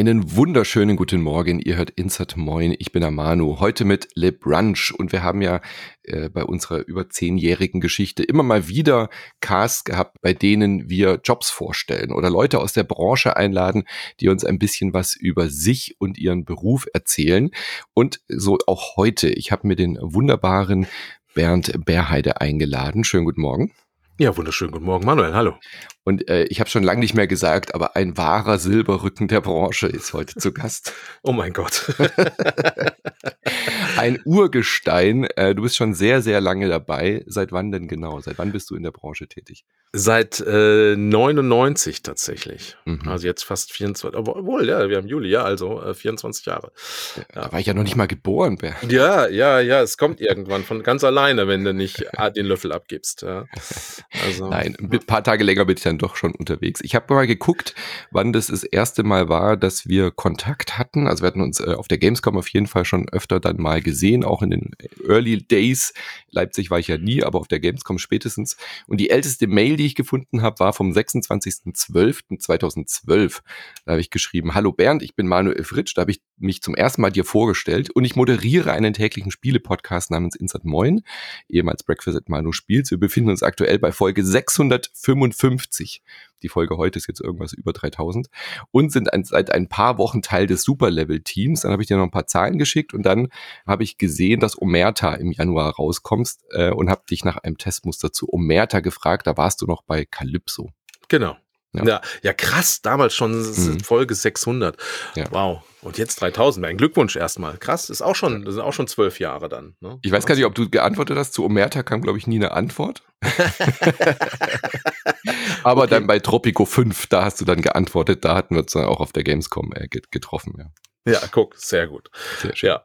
Einen wunderschönen guten Morgen. Ihr hört Insert Moin. Ich bin der Manu. Heute mit Le Brunch. Und wir haben ja äh, bei unserer über zehnjährigen Geschichte immer mal wieder Casts gehabt, bei denen wir Jobs vorstellen oder Leute aus der Branche einladen, die uns ein bisschen was über sich und ihren Beruf erzählen. Und so auch heute. Ich habe mir den wunderbaren Bernd Bärheide eingeladen. Schönen guten Morgen. Ja, wunderschönen guten Morgen, Manuel. Hallo. Und äh, ich habe schon lange nicht mehr gesagt, aber ein wahrer Silberrücken der Branche ist heute zu Gast. Oh mein Gott. ein Urgestein. Äh, du bist schon sehr, sehr lange dabei. Seit wann denn genau? Seit wann bist du in der Branche tätig? Seit äh, 99 tatsächlich. Mhm. Also jetzt fast 24. Obwohl, ja, wir haben Juli, ja, also äh, 24 Jahre. Ja. Da war ich ja noch nicht mal geboren, Bernd. Ja, ja, ja, es kommt irgendwann von ganz alleine, wenn du nicht den Löffel abgibst. Ja. Also, Nein, ein paar Tage länger ich dann doch schon unterwegs. Ich habe mal geguckt, wann das das erste Mal war, dass wir Kontakt hatten. Also wir hatten uns äh, auf der Gamescom auf jeden Fall schon öfter dann mal gesehen, auch in den Early Days. Leipzig war ich ja nie, aber auf der Gamescom spätestens. Und die älteste Mail, die ich gefunden habe, war vom 26.12.2012. Da habe ich geschrieben, hallo Bernd, ich bin Manuel Fritsch. Da habe ich mich zum ersten Mal dir vorgestellt und ich moderiere einen täglichen Spiele-Podcast namens Insert Moin, ehemals Breakfast at Manu Spiels. Wir befinden uns aktuell bei Folge 655. Die Folge heute ist jetzt irgendwas über 3000 und sind ein, seit ein paar Wochen Teil des Superlevel-Teams. Dann habe ich dir noch ein paar Zahlen geschickt und dann habe ich gesehen, dass Omerta im Januar rauskommst äh, und habe dich nach einem Testmuster zu Omerta gefragt. Da warst du noch bei Calypso. Genau. Ja. ja, ja, krass, damals schon mhm. Folge 600. Ja. Wow. Und jetzt 3000. Ein Glückwunsch erstmal. Krass, ist auch schon, das sind auch schon zwölf Jahre dann. Ne? Ich weiß gar nicht, ob du geantwortet hast. Zu Omerta kam, glaube ich, nie eine Antwort. Aber okay. dann bei Tropico 5, da hast du dann geantwortet. Da hatten wir uns dann auch auf der Gamescom äh, getroffen. Ja. ja, guck, sehr gut. Sehr schön. Ja.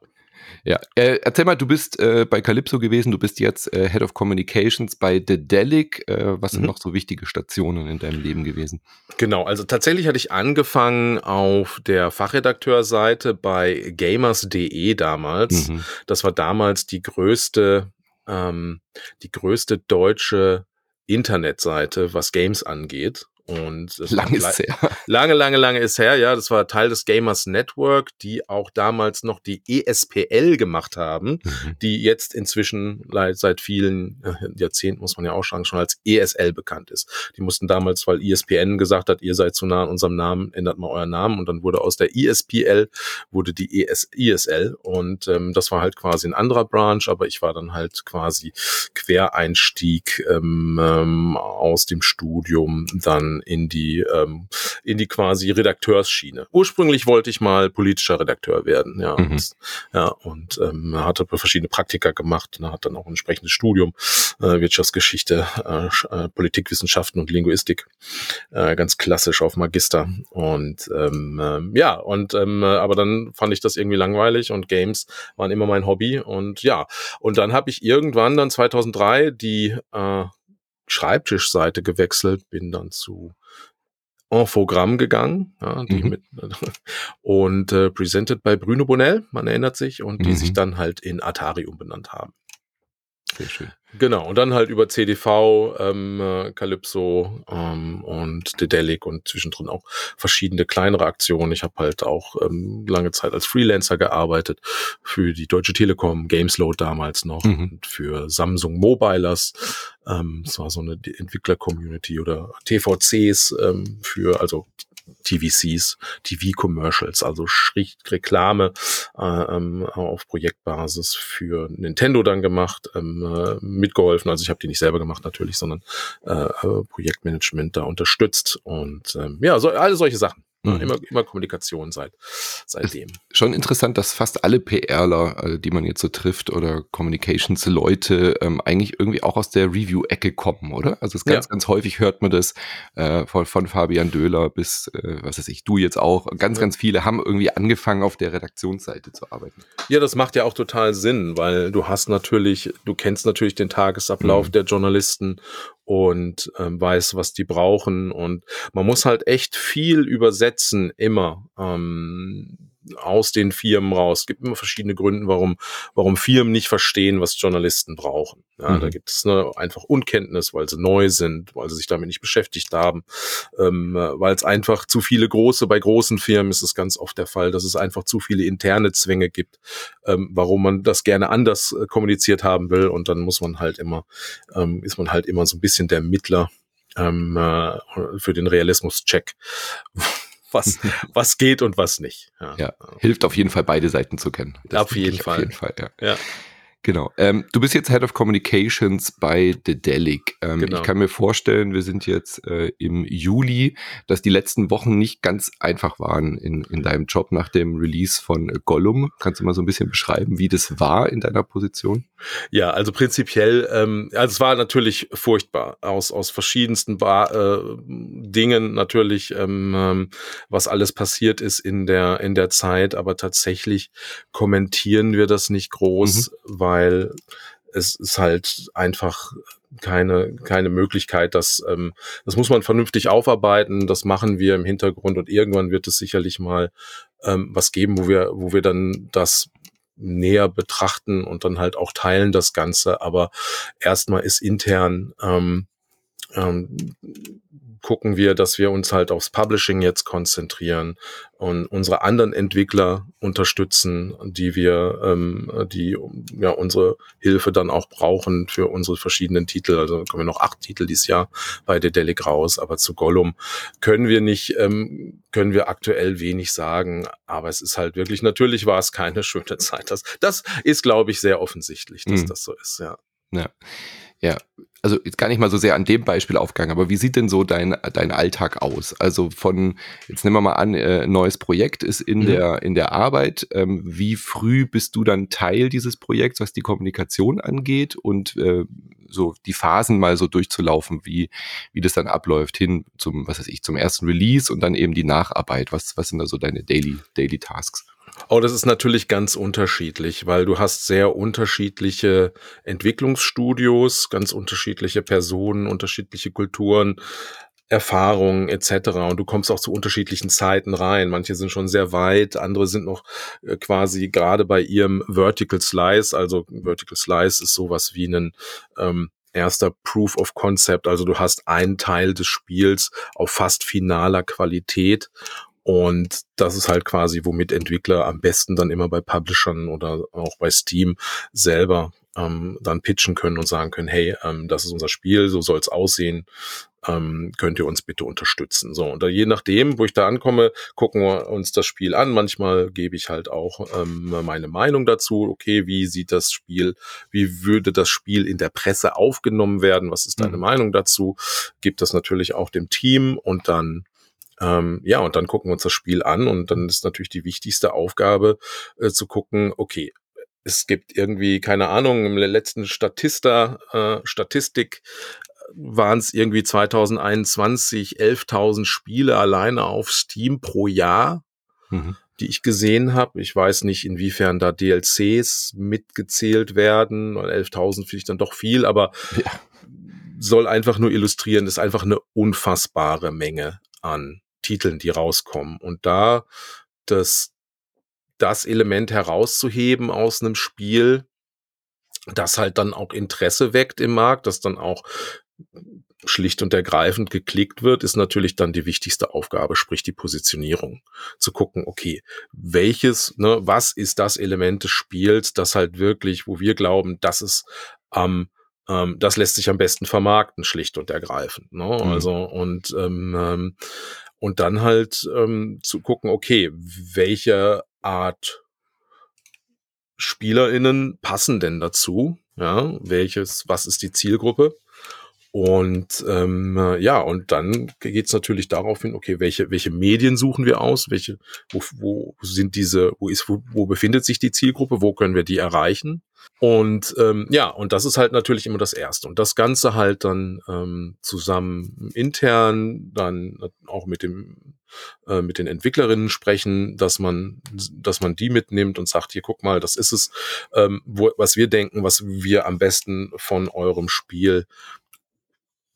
Ja, äh, erzähl mal, du bist äh, bei Calypso gewesen, du bist jetzt äh, Head of Communications bei Dedelic. Äh, was sind mhm. noch so wichtige Stationen in deinem Leben gewesen? Genau, also tatsächlich hatte ich angefangen auf der Fachredakteurseite bei gamers.de damals. Mhm. Das war damals die größte, ähm, die größte deutsche Internetseite, was Games angeht. Und lange ist her. Lange, lange, lange ist her, ja. Das war Teil des Gamers Network, die auch damals noch die ESPL gemacht haben, mhm. die jetzt inzwischen seit vielen äh, Jahrzehnten, muss man ja auch sagen, schon als ESL bekannt ist. Die mussten damals, weil ESPN gesagt hat, ihr seid zu nah an unserem Namen, ändert mal euren Namen. Und dann wurde aus der ESPL wurde die ES ESL. Und ähm, das war halt quasi ein anderer Branch, aber ich war dann halt quasi Quereinstieg ähm, ähm, aus dem Studium dann in die ähm, in die quasi Redakteursschiene. Ursprünglich wollte ich mal politischer Redakteur werden, ja, mhm. und, ja und ähm, hatte verschiedene Praktika gemacht, und hat dann auch ein entsprechendes Studium äh, Wirtschaftsgeschichte, äh, äh, Politikwissenschaften und Linguistik, äh, ganz klassisch auf Magister und ähm, äh, ja und ähm, aber dann fand ich das irgendwie langweilig und Games waren immer mein Hobby und ja und dann habe ich irgendwann dann 2003 die äh, Schreibtischseite gewechselt, bin dann zu Infogramm gegangen, ja, die mhm. mit, und äh, presented bei Bruno Bonell, man erinnert sich, und die mhm. sich dann halt in Atari umbenannt haben. Sehr schön. Genau, und dann halt über CDV, ähm, äh, Calypso ähm, und Dedelic und zwischendrin auch verschiedene kleinere Aktionen. Ich habe halt auch ähm, lange Zeit als Freelancer gearbeitet für die Deutsche Telekom, Gamesload damals noch mhm. und für Samsung Mobilers. Ähm, das war so eine Entwickler-Community oder TVCs ähm, für, also TVCs, TV-Commercials, also Reklame äh, ähm, auf Projektbasis für Nintendo dann gemacht, ähm, äh, mitgeholfen. Also ich habe die nicht selber gemacht natürlich, sondern äh, äh Projektmanagement da unterstützt und ähm, ja, so, alle solche Sachen. Mhm. Immer, immer Kommunikation seit, seitdem. Schon interessant, dass fast alle PRler, äh, die man jetzt so trifft oder Communications-Leute ähm, eigentlich irgendwie auch aus der Review-Ecke kommen, oder? Also es ganz, ja. ganz häufig hört man das äh, von, von Fabian Döhler bis, äh, was weiß ich, du jetzt auch. Ganz, ja. ganz viele haben irgendwie angefangen, auf der Redaktionsseite zu arbeiten. Ja, das macht ja auch total Sinn, weil du hast natürlich, du kennst natürlich den Tagesablauf mhm. der Journalisten und ähm, weiß, was die brauchen. Und man muss halt echt viel übersetzen, immer. Ähm, aus den Firmen raus. Es gibt immer verschiedene Gründe, warum, warum Firmen nicht verstehen, was Journalisten brauchen. Ja, mhm. Da gibt es eine einfach Unkenntnis, weil sie neu sind, weil sie sich damit nicht beschäftigt haben, ähm, weil es einfach zu viele große, bei großen Firmen ist es ganz oft der Fall, dass es einfach zu viele interne Zwänge gibt, ähm, warum man das gerne anders äh, kommuniziert haben will und dann muss man halt immer, ähm, ist man halt immer so ein bisschen der Mittler ähm, äh, für den Realismus-Check was, was geht und was nicht. Ja. ja. hilft auf jeden Fall beide Seiten zu kennen. Das auf jeden Fall. Auf jeden Fall, ja. ja. Genau. Ähm, du bist jetzt Head of Communications bei The Delic. Ähm, genau. Ich kann mir vorstellen, wir sind jetzt äh, im Juli, dass die letzten Wochen nicht ganz einfach waren in, in deinem Job nach dem Release von Gollum. Kannst du mal so ein bisschen beschreiben, wie das war in deiner Position? Ja, also prinzipiell, ähm, also es war natürlich furchtbar aus, aus verschiedensten ba äh, Dingen natürlich, ähm, ähm, was alles passiert ist in der, in der Zeit, aber tatsächlich kommentieren wir das nicht groß, mhm. weil weil es ist halt einfach keine, keine Möglichkeit, dass ähm, das muss man vernünftig aufarbeiten, das machen wir im Hintergrund und irgendwann wird es sicherlich mal ähm, was geben, wo wir, wo wir dann das näher betrachten und dann halt auch teilen das Ganze. Aber erstmal ist intern ähm, ähm, gucken wir, dass wir uns halt aufs Publishing jetzt konzentrieren und unsere anderen Entwickler unterstützen, die wir, ähm, die ja unsere Hilfe dann auch brauchen für unsere verschiedenen Titel. Also kommen wir noch acht Titel dieses Jahr bei Dedelic raus, aber zu Gollum können wir nicht, ähm, können wir aktuell wenig sagen. Aber es ist halt wirklich, natürlich war es keine schöne Zeit. Das, das ist, glaube ich, sehr offensichtlich, dass mhm. das so ist, ja. Ja. Ja, also jetzt gar nicht mal so sehr an dem Beispiel aufgegangen, aber wie sieht denn so dein, dein Alltag aus? Also von, jetzt nehmen wir mal an, äh, neues Projekt ist in mhm. der, in der Arbeit. Ähm, wie früh bist du dann Teil dieses Projekts, was die Kommunikation angeht und äh, so die Phasen mal so durchzulaufen, wie, wie das dann abläuft hin zum, was weiß ich, zum ersten Release und dann eben die Nacharbeit. Was, was sind da so deine Daily, Daily Tasks? Oh, das ist natürlich ganz unterschiedlich, weil du hast sehr unterschiedliche Entwicklungsstudios, ganz unterschiedliche Personen, unterschiedliche Kulturen, Erfahrungen etc. Und du kommst auch zu unterschiedlichen Zeiten rein. Manche sind schon sehr weit, andere sind noch äh, quasi gerade bei ihrem Vertical Slice. Also Vertical Slice ist sowas wie ein ähm, erster Proof of Concept. Also du hast einen Teil des Spiels auf fast finaler Qualität und das ist halt quasi, womit Entwickler am besten dann immer bei Publishern oder auch bei Steam selber ähm, dann pitchen können und sagen können, hey, ähm, das ist unser Spiel, so soll es aussehen, ähm, könnt ihr uns bitte unterstützen. So, und da, je nachdem, wo ich da ankomme, gucken wir uns das Spiel an. Manchmal gebe ich halt auch ähm, meine Meinung dazu. Okay, wie sieht das Spiel, wie würde das Spiel in der Presse aufgenommen werden? Was ist deine mhm. Meinung dazu? Gibt das natürlich auch dem Team und dann ähm, ja, und dann gucken wir uns das Spiel an und dann ist natürlich die wichtigste Aufgabe äh, zu gucken, okay, es gibt irgendwie, keine Ahnung, im letzten Statista, äh, Statistik äh, waren es irgendwie 2021 11.000 Spiele alleine auf Steam pro Jahr, mhm. die ich gesehen habe. Ich weiß nicht, inwiefern da DLCs mitgezählt werden. 11.000 finde ich dann doch viel, aber ja. soll einfach nur illustrieren, ist einfach eine unfassbare Menge an Titeln, die rauskommen. Und da das, das Element herauszuheben aus einem Spiel, das halt dann auch Interesse weckt im Markt, das dann auch schlicht und ergreifend geklickt wird, ist natürlich dann die wichtigste Aufgabe, sprich die Positionierung. Zu gucken, okay, welches, ne, was ist das Element des Spiels, das halt wirklich, wo wir glauben, das ist am ähm, das lässt sich am besten vermarkten, schlicht und ergreifend. Ne? Mhm. Also und ähm, ähm und dann halt ähm, zu gucken, okay, welche Art SpielerInnen passen denn dazu? Ja, welches, was ist die Zielgruppe? Und ähm, ja, und dann geht es natürlich darauf hin, okay, welche, welche Medien suchen wir aus, welche, wo, wo sind diese, wo ist, wo, wo befindet sich die Zielgruppe, wo können wir die erreichen? Und ähm, ja, und das ist halt natürlich immer das Erste. Und das Ganze halt dann ähm, zusammen intern, dann auch mit dem äh, mit den Entwicklerinnen sprechen, dass man, dass man die mitnimmt und sagt, hier guck mal, das ist es, ähm, wo, was wir denken, was wir am besten von eurem Spiel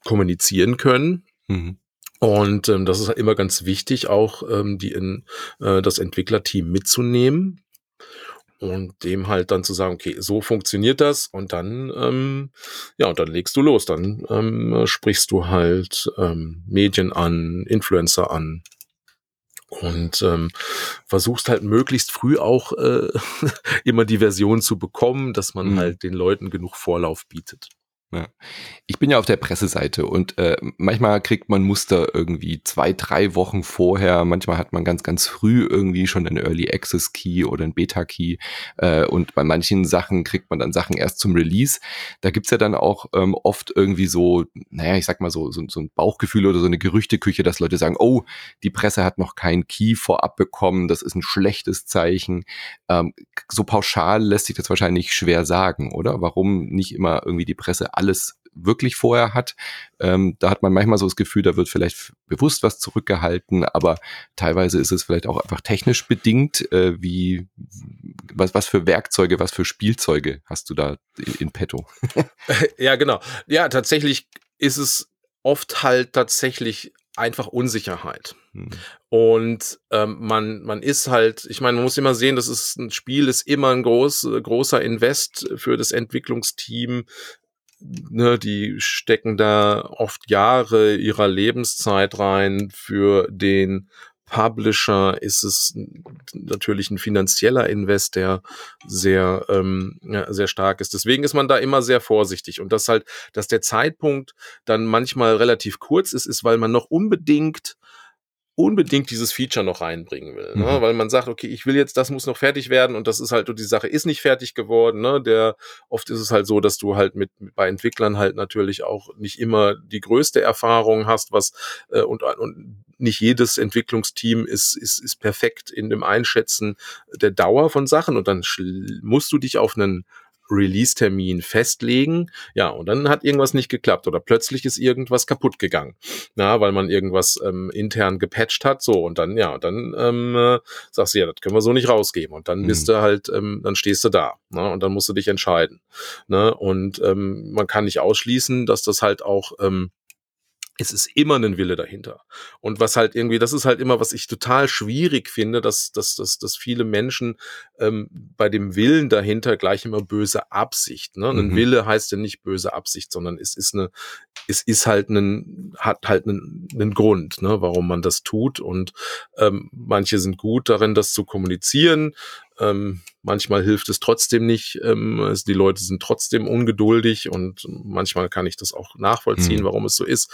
kommunizieren können. Mhm. Und ähm, das ist halt immer ganz wichtig, auch ähm, die in, äh, das Entwicklerteam mitzunehmen und dem halt dann zu sagen, okay, so funktioniert das und dann, ähm, ja, und dann legst du los, dann ähm, sprichst du halt ähm, Medien an, Influencer an und ähm, versuchst halt möglichst früh auch äh, immer die Version zu bekommen, dass man mhm. halt den Leuten genug Vorlauf bietet. Ja. Ich bin ja auf der Presseseite und äh, manchmal kriegt man Muster irgendwie zwei, drei Wochen vorher. Manchmal hat man ganz, ganz früh irgendwie schon einen Early Access Key oder einen Beta Key. Äh, und bei manchen Sachen kriegt man dann Sachen erst zum Release. Da gibt's ja dann auch ähm, oft irgendwie so, naja, ich sag mal so, so, so ein Bauchgefühl oder so eine Gerüchteküche, dass Leute sagen, oh, die Presse hat noch keinen Key vorab bekommen, das ist ein schlechtes Zeichen. Ähm, so pauschal lässt sich das wahrscheinlich schwer sagen, oder? Warum nicht immer irgendwie die Presse alles wirklich vorher hat. Ähm, da hat man manchmal so das Gefühl, da wird vielleicht bewusst was zurückgehalten, aber teilweise ist es vielleicht auch einfach technisch bedingt. Äh, wie was, was für Werkzeuge, was für Spielzeuge hast du da in, in petto? ja, genau. Ja, tatsächlich ist es oft halt tatsächlich einfach Unsicherheit. Hm. Und ähm, man, man ist halt, ich meine, man muss immer sehen, das ist ein Spiel, ist immer ein groß, großer Invest für das Entwicklungsteam ne, die stecken da oft Jahre ihrer Lebenszeit rein. Für den Publisher ist es natürlich ein finanzieller Invest, der sehr, ähm, ja, sehr stark ist. Deswegen ist man da immer sehr vorsichtig. Und das halt, dass der Zeitpunkt dann manchmal relativ kurz ist, ist, weil man noch unbedingt unbedingt dieses Feature noch reinbringen will, ne? Mhm. weil man sagt, okay, ich will jetzt, das muss noch fertig werden und das ist halt, die Sache ist nicht fertig geworden. Ne? Der oft ist es halt so, dass du halt mit bei Entwicklern halt natürlich auch nicht immer die größte Erfahrung hast, was äh, und, und nicht jedes Entwicklungsteam ist, ist, ist perfekt in dem Einschätzen der Dauer von Sachen und dann musst du dich auf einen Release-Termin festlegen. Ja, und dann hat irgendwas nicht geklappt oder plötzlich ist irgendwas kaputt gegangen. Na, weil man irgendwas ähm, intern gepatcht hat. So, und dann, ja, dann ähm, äh, sagst du, ja, das können wir so nicht rausgeben. Und dann mhm. bist du halt, ähm, dann stehst du da. Ne? Und dann musst du dich entscheiden. Ne? Und ähm, man kann nicht ausschließen, dass das halt auch ähm, es ist immer ein Wille dahinter. Und was halt irgendwie, das ist halt immer, was ich total schwierig finde, dass, dass, dass, dass viele Menschen ähm, bei dem Willen dahinter gleich immer böse Absicht. Ne? Mhm. Ein Wille heißt ja nicht böse Absicht, sondern es ist eine, es ist halt ein, hat halt einen, einen Grund, ne, warum man das tut. Und ähm, manche sind gut darin, das zu kommunizieren. Ähm, manchmal hilft es trotzdem nicht. Ähm, also die Leute sind trotzdem ungeduldig und manchmal kann ich das auch nachvollziehen, mhm. warum es so ist.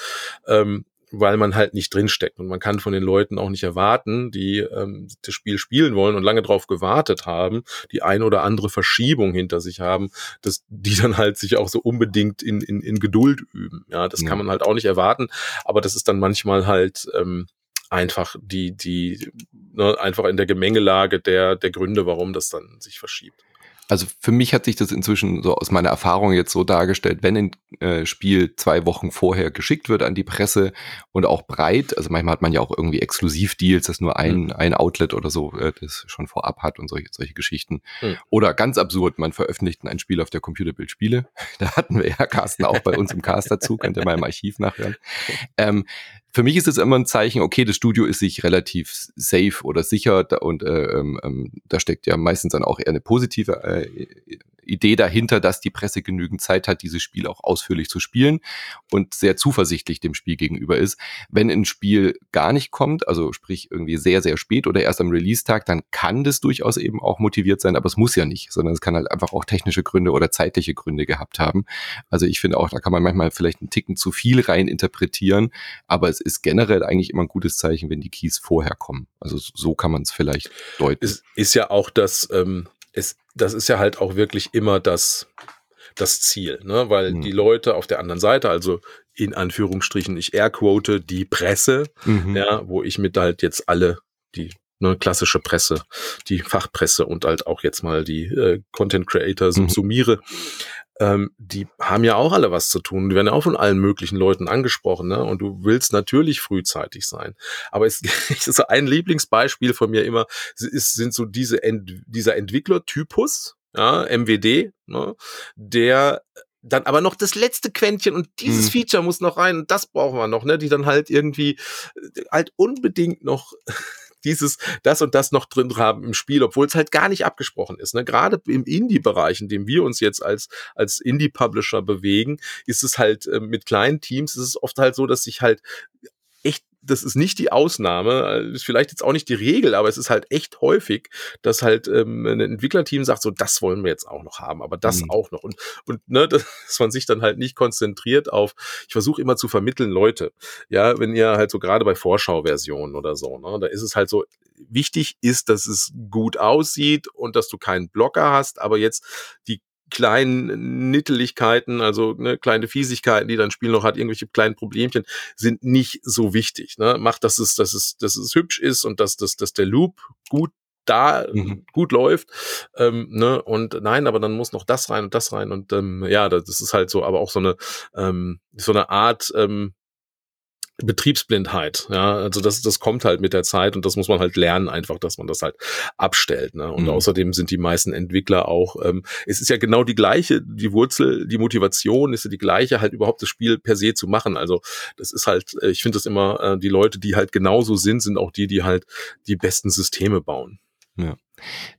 Ähm, weil man halt nicht drinsteckt und man kann von den Leuten auch nicht erwarten, die ähm, das Spiel spielen wollen und lange drauf gewartet haben, die ein oder andere Verschiebung hinter sich haben, dass die dann halt sich auch so unbedingt in, in, in Geduld üben. Ja, das ja. kann man halt auch nicht erwarten, aber das ist dann manchmal halt ähm, einfach die, die, ne, einfach in der Gemengelage der, der Gründe, warum das dann sich verschiebt. Also für mich hat sich das inzwischen so aus meiner Erfahrung jetzt so dargestellt, wenn ein äh, Spiel zwei Wochen vorher geschickt wird an die Presse und auch breit, also manchmal hat man ja auch irgendwie Exklusivdeals, dass nur ein, mhm. ein Outlet oder so äh, das schon vorab hat und solche, solche Geschichten. Mhm. Oder ganz absurd, man veröffentlicht ein Spiel auf der Computerbild Spiele. Da hatten wir ja Carsten auch bei uns im Cast dazu, könnt ihr mal im Archiv nachhören. Ähm, für mich ist es immer ein Zeichen, okay, das Studio ist sich relativ safe oder sicher und äh, ähm, ähm, da steckt ja meistens dann auch eher eine positive äh, Idee dahinter, dass die Presse genügend Zeit hat, dieses Spiel auch ausführlich zu spielen und sehr zuversichtlich dem Spiel gegenüber ist. Wenn ein Spiel gar nicht kommt, also sprich irgendwie sehr, sehr spät oder erst am Release-Tag, dann kann das durchaus eben auch motiviert sein, aber es muss ja nicht, sondern es kann halt einfach auch technische Gründe oder zeitliche Gründe gehabt haben. Also ich finde auch, da kann man manchmal vielleicht einen Ticken zu viel rein interpretieren, aber es ist generell eigentlich immer ein gutes Zeichen, wenn die Keys vorher kommen. Also so kann man es vielleicht deuten. Es ist ja auch das, ähm, es, das ist ja halt auch wirklich immer das, das Ziel, ne? weil mhm. die Leute auf der anderen Seite, also in Anführungsstrichen, ich airquote die Presse, mhm. ja, wo ich mit halt jetzt alle die ne, klassische Presse, die Fachpresse und halt auch jetzt mal die äh, Content Creator mhm. summiere, ähm, die haben ja auch alle was zu tun. Die werden ja auch von allen möglichen Leuten angesprochen, ne? Und du willst natürlich frühzeitig sein. Aber es ist so ein Lieblingsbeispiel von mir immer, ist, sind so diese Ent, dieser Entwicklertypus, ja, MWD, ne? der dann aber noch das letzte Quäntchen und dieses mhm. Feature muss noch rein und das brauchen wir noch, ne, die dann halt irgendwie äh, halt unbedingt noch dieses, das und das noch drin haben im Spiel, obwohl es halt gar nicht abgesprochen ist. Ne? Gerade im Indie-Bereich, in dem wir uns jetzt als, als Indie-Publisher bewegen, ist es halt äh, mit kleinen Teams, ist es oft halt so, dass sich halt das ist nicht die Ausnahme, ist vielleicht jetzt auch nicht die Regel, aber es ist halt echt häufig, dass halt ähm, ein Entwicklerteam sagt, so das wollen wir jetzt auch noch haben, aber das mhm. auch noch und und ne, dass man sich dann halt nicht konzentriert auf. Ich versuche immer zu vermitteln, Leute, ja, wenn ihr halt so gerade bei Vorschauversionen oder so, ne, da ist es halt so wichtig ist, dass es gut aussieht und dass du keinen Blocker hast, aber jetzt die kleinen Nitteligkeiten, also ne, kleine Fiesigkeiten, die dein Spiel noch hat, irgendwelche kleinen Problemchen, sind nicht so wichtig. Ne? Macht, dass es, dass es, dass es hübsch ist und dass, dass, dass der Loop gut da mhm. gut läuft. Ähm, ne? Und nein, aber dann muss noch das rein und das rein. Und ähm, ja, das ist halt so, aber auch so eine, ähm, so eine Art, ähm, Betriebsblindheit, ja, also das, das kommt halt mit der Zeit und das muss man halt lernen, einfach, dass man das halt abstellt. Ne? Und mhm. außerdem sind die meisten Entwickler auch, ähm, es ist ja genau die gleiche, die Wurzel, die Motivation ist ja die gleiche, halt überhaupt das Spiel per se zu machen. Also das ist halt, äh, ich finde das immer, äh, die Leute, die halt genauso sind, sind auch die, die halt die besten Systeme bauen. Ja.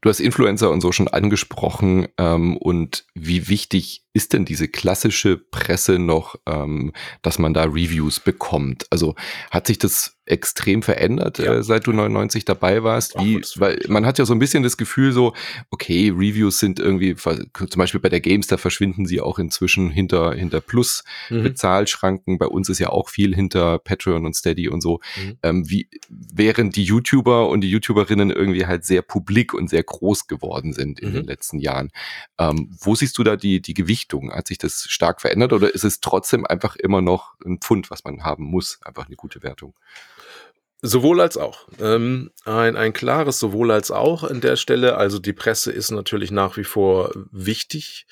Du hast Influencer und so schon angesprochen ähm, und wie wichtig ist denn diese klassische Presse noch, ähm, dass man da Reviews bekommt? Also hat sich das extrem verändert, ja. äh, seit du 99 dabei warst? Wie, weil man hat ja so ein bisschen das Gefühl so, okay, Reviews sind irgendwie, zum Beispiel bei der Games, da verschwinden sie auch inzwischen hinter, hinter Plus mhm. Bei uns ist ja auch viel hinter Patreon und Steady und so. Mhm. Ähm, wie, während die YouTuber und die YouTuberinnen irgendwie halt sehr publik und sehr groß geworden sind in mhm. den letzten Jahren. Ähm, wo siehst du da die, die Gewichtung? Hat sich das stark verändert oder ist es trotzdem einfach immer noch ein Pfund, was man haben muss? Einfach eine gute Wertung? Sowohl als auch. Ähm, ein, ein klares sowohl als auch an der Stelle. Also die Presse ist natürlich nach wie vor wichtig,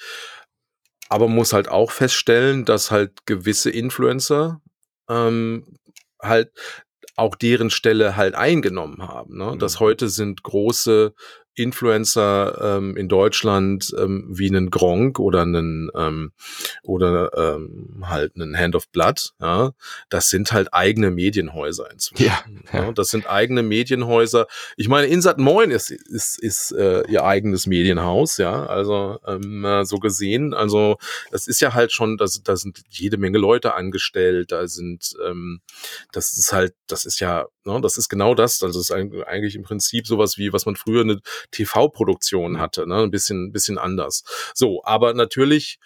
aber muss halt auch feststellen, dass halt gewisse Influencer ähm, halt auch deren Stelle halt eingenommen haben. Ne? Mhm. Das heute sind große Influencer ähm, in Deutschland ähm, wie einen Gronk oder einen ähm, oder ähm, halt einen Hand of Blood, ja, das sind halt eigene Medienhäuser inzwischen. Ja, ja. Das sind eigene Medienhäuser. Ich meine, Insat Moin ist ist ist äh, ihr eigenes Medienhaus, ja, also ähm, so gesehen. Also das ist ja halt schon, da da sind jede Menge Leute angestellt, da sind ähm, das ist halt, das ist ja, ne, das ist genau das. Also das ist eigentlich im Prinzip sowas wie, was man früher eine TV-Produktion mhm. hatte, ne? ein bisschen, bisschen anders. So, aber natürlich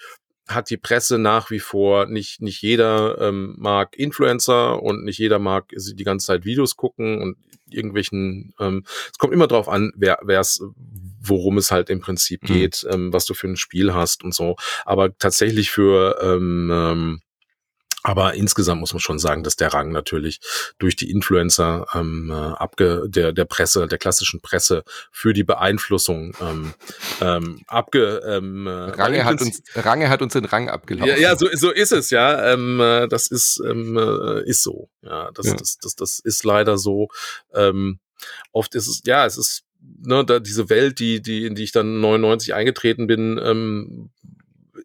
hat die Presse nach wie vor nicht nicht jeder ähm, mag Influencer und nicht jeder mag die ganze Zeit Videos gucken und irgendwelchen ähm, es kommt immer drauf an wer wer es worum es halt im Prinzip mhm. geht ähm, was du für ein Spiel hast und so aber tatsächlich für ähm, ähm, aber insgesamt muss man schon sagen, dass der Rang natürlich durch die Influencer ähm, äh, abge der der Presse, der klassischen Presse für die Beeinflussung ähm, ähm, abge ähm, äh, Range hat uns Range hat uns den Rang abgelaufen. Ja, ja so so ist es ja. Ähm, äh, das ist ähm, äh, ist so. Ja, das, ja. Das, das das ist leider so. Ähm, oft ist es ja, es ist ne, da diese Welt, die die in die ich dann 99 eingetreten bin. Ähm,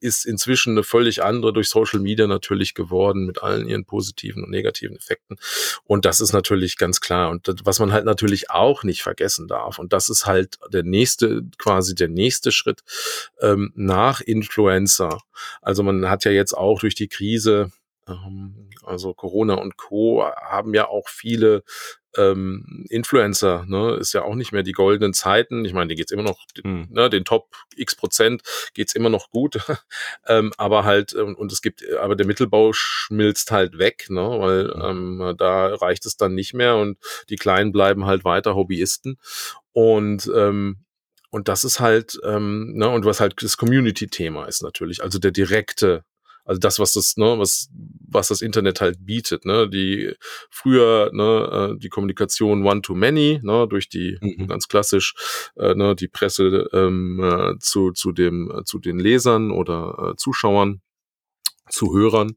ist inzwischen eine völlig andere durch Social Media natürlich geworden mit allen ihren positiven und negativen Effekten. Und das ist natürlich ganz klar. Und was man halt natürlich auch nicht vergessen darf, und das ist halt der nächste, quasi der nächste Schritt ähm, nach Influencer. Also man hat ja jetzt auch durch die Krise ähm, also Corona und Co. haben ja auch viele ähm, Influencer, ne, ist ja auch nicht mehr die goldenen Zeiten. Ich meine, die geht's immer noch, hm. ne, den Top X Prozent geht's immer noch gut, ähm, aber halt ähm, und es gibt, aber der Mittelbau schmilzt halt weg, ne, weil ähm, da reicht es dann nicht mehr und die Kleinen bleiben halt weiter Hobbyisten und ähm, und das ist halt, ähm, ne, und was halt das Community-Thema ist natürlich, also der direkte also das, was das, ne, was, was das Internet halt bietet, ne, die früher, ne, äh, die Kommunikation one-to-many, ne, durch die mhm. ganz klassisch, äh, ne, die Presse ähm, äh, zu, zu dem, äh, zu den Lesern oder äh, Zuschauern, zu Hörern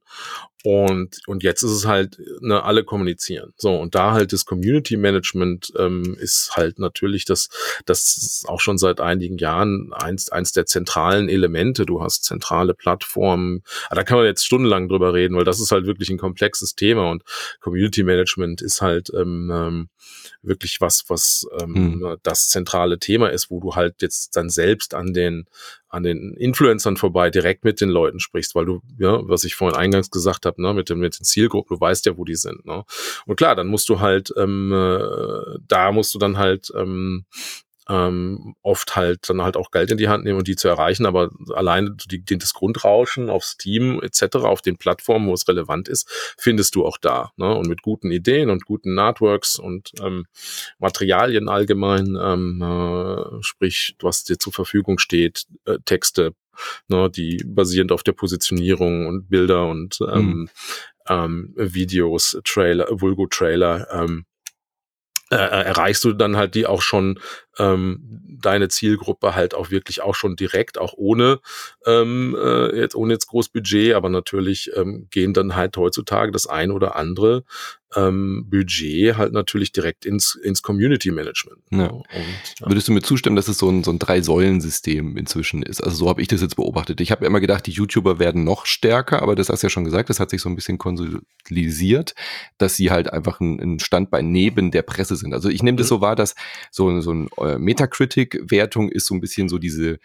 Und, und jetzt ist es halt, ne, alle kommunizieren. So, und da halt das Community Management ähm, ist halt natürlich das, das ist auch schon seit einigen Jahren eins, eins der zentralen Elemente. Du hast zentrale Plattformen. Aber da kann man jetzt stundenlang drüber reden, weil das ist halt wirklich ein komplexes Thema und Community Management ist halt ähm, ähm, wirklich was, was ähm, hm. das zentrale Thema ist, wo du halt jetzt dann selbst an den an den Influencern vorbei direkt mit den Leuten sprichst, weil du, ja, was ich vorhin eingangs gesagt habe, ne, mit, den, mit den Zielgruppen, du weißt ja, wo die sind. Ne? Und klar, dann musst du halt, ähm, äh, da musst du dann halt ähm, ähm, oft halt dann halt auch Geld in die Hand nehmen und die zu erreichen, aber alleine die, die, das Grundrauschen auf Steam etc., auf den Plattformen, wo es relevant ist, findest du auch da. Ne? Und mit guten Ideen und guten Artworks und ähm, Materialien allgemein, ähm, äh, sprich, was dir zur Verfügung steht, äh, Texte, ne, die basierend auf der Positionierung und Bilder und ähm, mhm. ähm, Videos, Trailer, Vulgo-Trailer, ähm, äh, erreichst du dann halt die auch schon ähm, deine Zielgruppe halt auch wirklich auch schon direkt, auch ohne ähm, äh, jetzt ohne jetzt groß Budget, aber natürlich ähm, gehen dann halt heutzutage das ein oder andere ähm, Budget halt natürlich direkt ins, ins Community Management. Ja. Und, ja. Würdest du mir zustimmen, dass es so ein, so ein Drei-Säulen-System inzwischen ist? Also so habe ich das jetzt beobachtet. Ich habe immer gedacht, die YouTuber werden noch stärker, aber das hast du ja schon gesagt, das hat sich so ein bisschen konsolidiert, dass sie halt einfach ein, ein Standbein neben der Presse sind. Also ich nehme das mhm. so wahr, dass so, so ein Metacritic-Wertung ist so ein bisschen so diese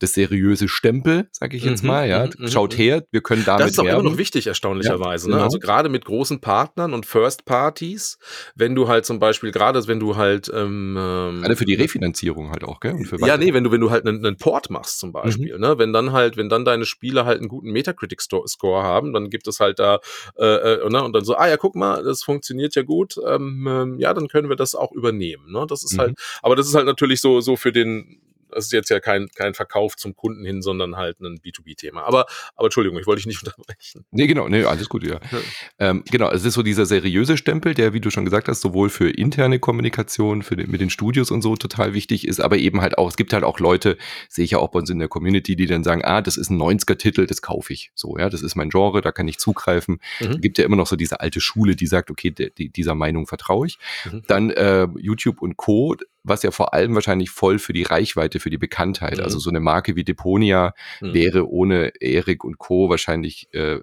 das seriöse Stempel, sage ich jetzt mhm, mal. Ja, mhm, schaut mhm. her, wir können damit Das ist auch werben. immer noch wichtig, erstaunlicherweise. Ja, genau. ne? Also gerade mit großen Partnern und First Parties, wenn du halt zum Beispiel gerade, wenn du halt ähm, gerade für die Refinanzierung halt auch, gell? Ja, nee, wenn du wenn du halt einen, einen Port machst zum Beispiel, mhm. ne, wenn dann halt wenn dann deine Spiele halt einen guten Metacritic Score haben, dann gibt es halt da äh, äh, ne? und dann so, ah ja, guck mal, das funktioniert ja gut, ähm, ähm ja, dann können wir das auch übernehmen. Ne? Das ist halt, mhm. aber das ist halt natürlich so so für den das ist jetzt ja kein, kein Verkauf zum Kunden hin, sondern halt ein B2B-Thema. Aber, aber Entschuldigung, ich wollte dich nicht unterbrechen. Nee, genau, nee, alles gut, ja. ja. Ähm, genau, es ist so dieser seriöse Stempel, der, wie du schon gesagt hast, sowohl für interne Kommunikation, für den, mit den Studios und so total wichtig ist, aber eben halt auch, es gibt halt auch Leute, sehe ich ja auch bei uns in der Community, die dann sagen, ah, das ist ein 90er-Titel, das kaufe ich. So, ja, das ist mein Genre, da kann ich zugreifen. Mhm. Gibt ja immer noch so diese alte Schule, die sagt, okay, de, de, dieser Meinung vertraue ich. Mhm. Dann äh, YouTube und Co was ja vor allem wahrscheinlich voll für die Reichweite, für die Bekanntheit. Also mhm. Also so eine Marke wie Deponia mhm. wäre ohne Erik und Co. wahrscheinlich äh,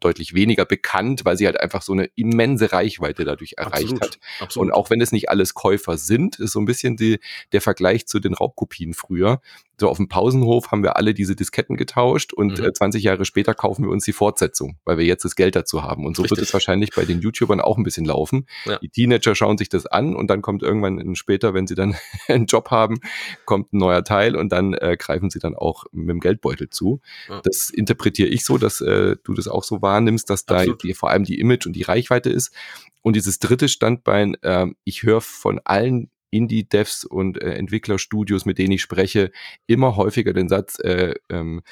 deutlich weniger bekannt, weil sie halt einfach so eine immense Reichweite dadurch erreicht Absolut. hat. Absolut. Und auch wenn es nicht alles Käufer sind, ist so ein bisschen die, der Vergleich zu den Raubkopien früher. So auf dem Pausenhof haben wir alle diese Disketten getauscht und mhm. 20 äh, Jahre später kaufen wir uns die Fortsetzung, weil wir jetzt das Geld dazu haben. Und so Richtig. wird es wahrscheinlich bei den YouTubern auch ein bisschen laufen. Ja. Die Teenager schauen sich das an und dann kommt irgendwann später, wenn sie dann einen Job haben, kommt ein neuer Teil und dann äh, greifen sie dann auch mit dem Geldbeutel zu. Ja. Das interpretiere ich so, dass äh, du das auch so wahrnimmst, dass da die, vor allem die Image und die Reichweite ist. Und dieses dritte Standbein, äh, ich höre von allen Indie-Devs und äh, Entwicklerstudios, mit denen ich spreche, immer häufiger den Satz, äh, ähm,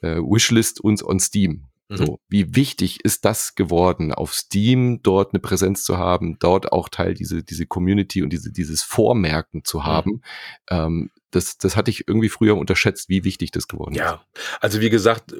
äh, Wishlist uns on Steam. Mhm. So, wie wichtig ist das geworden, auf Steam dort eine Präsenz zu haben, dort auch Teil diese, diese Community und diese, dieses Vormerken zu mhm. haben. Mhm. Ähm, das, das hatte ich irgendwie früher unterschätzt, wie wichtig das geworden ja. ist. Ja, also wie gesagt,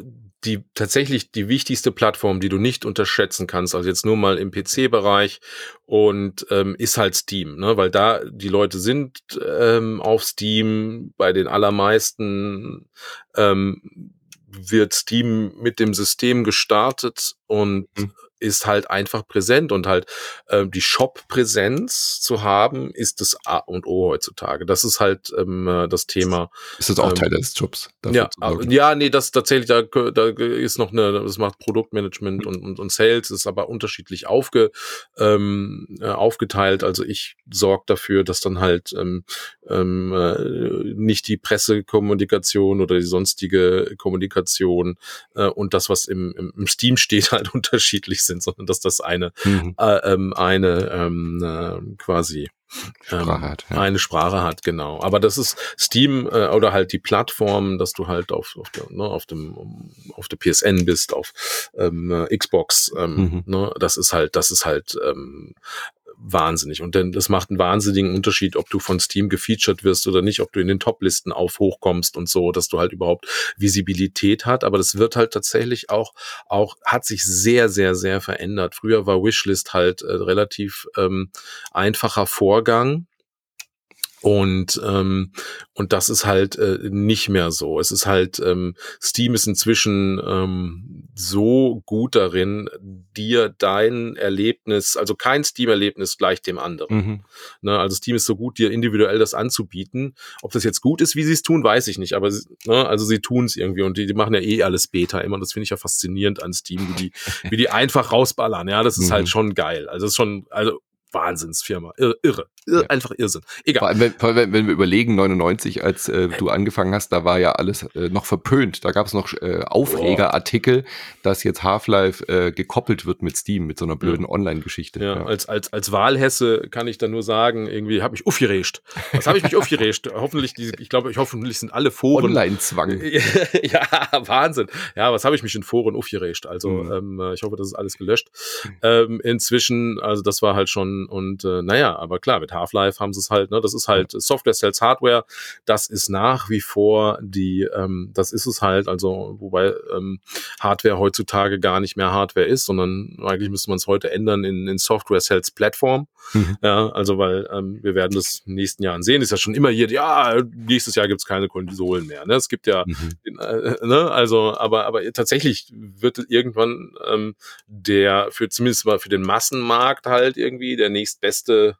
die tatsächlich die wichtigste Plattform, die du nicht unterschätzen kannst, also jetzt nur mal im PC-Bereich und ähm, ist halt Steam, ne? weil da die Leute sind ähm, auf Steam, bei den allermeisten ähm, wird Steam mit dem System gestartet und mhm ist halt einfach präsent und halt äh, die Shop-Präsenz zu haben, ist das A und O heutzutage. Das ist halt ähm, äh, das Thema. Ist das auch ähm, Teil des Jobs? Ja, ja, nee, das tatsächlich, da, da ist noch eine, das macht Produktmanagement mhm. und, und, und Sales, ist aber unterschiedlich aufge, ähm, äh, aufgeteilt. Also ich sorge dafür, dass dann halt ähm, ähm, äh, nicht die Pressekommunikation oder die sonstige Kommunikation äh, und das, was im, im, im Steam steht, halt unterschiedlich sind, sondern dass das eine, mhm. äh, ähm, eine ähm, äh, quasi Sprache ähm, hat, ja. eine Sprache hat, genau. Aber das ist Steam äh, oder halt die Plattform, dass du halt auf, auf, der, ne, auf dem auf der PSN bist, auf ähm, Xbox, ähm, mhm. ne, das ist halt, das ist halt ähm, wahnsinnig. Und dann, das macht einen wahnsinnigen Unterschied, ob du von Steam gefeatured wirst oder nicht, ob du in den Top-Listen auf hochkommst und so, dass du halt überhaupt Visibilität hat. Aber das wird halt tatsächlich auch, auch, hat sich sehr, sehr, sehr verändert. Früher war Wishlist halt äh, relativ ähm, einfacher Vorgang und, ähm, und das ist halt äh, nicht mehr so. Es ist halt, ähm, Steam ist inzwischen ähm, so gut darin, dir dein Erlebnis, also kein Steam-Erlebnis gleich dem anderen. Mhm. Ne, also Steam ist so gut, dir individuell das anzubieten. Ob das jetzt gut ist, wie sie es tun, weiß ich nicht. Aber ne, also sie tun es irgendwie und die, die machen ja eh alles Beta immer. Das finde ich ja faszinierend an Steam, wie die, wie die einfach rausballern. Ja, das ist halt mhm. halt schon geil. Also es ist schon, also Wahnsinnsfirma. Irre. irre. Ja. Einfach Irrsinn. Egal. Vor allem, wenn, vor allem, wenn wir überlegen, 99, als äh, du angefangen hast, da war ja alles äh, noch verpönt. Da gab es noch äh, Aufregerartikel, dass jetzt Half-Life äh, gekoppelt wird mit Steam, mit so einer blöden ja. Online-Geschichte. Ja, ja, Als, als, als Wahlhesse kann ich dann nur sagen, irgendwie habe ich aufgerecht. Was habe ich mich aufgerecht? hoffentlich, die, ich glaube, ich hoffentlich sind alle Foren. Online-Zwang. ja, Wahnsinn. Ja, was habe ich mich in Foren aufgerecht? Also, mhm. ähm, ich hoffe, das ist alles gelöscht. Mhm. Ähm, inzwischen, also das war halt schon, und äh, naja, aber klar, mit Half-Life haben sie es halt, ne? Das ist halt Software sells Hardware. Das ist nach wie vor die, ähm, das ist es halt, also wobei ähm, Hardware heutzutage gar nicht mehr Hardware ist, sondern eigentlich müsste man es heute ändern in, in Software sells Plattform. Mhm. Ja, also weil ähm, wir werden das in den nächsten Jahren sehen. Ist ja schon immer hier, ja, nächstes Jahr gibt es keine Konsolen mehr. Ne? Es gibt ja, mhm. äh, ne, also, aber, aber tatsächlich wird irgendwann ähm, der für zumindest mal für den Massenmarkt halt irgendwie der nächstbeste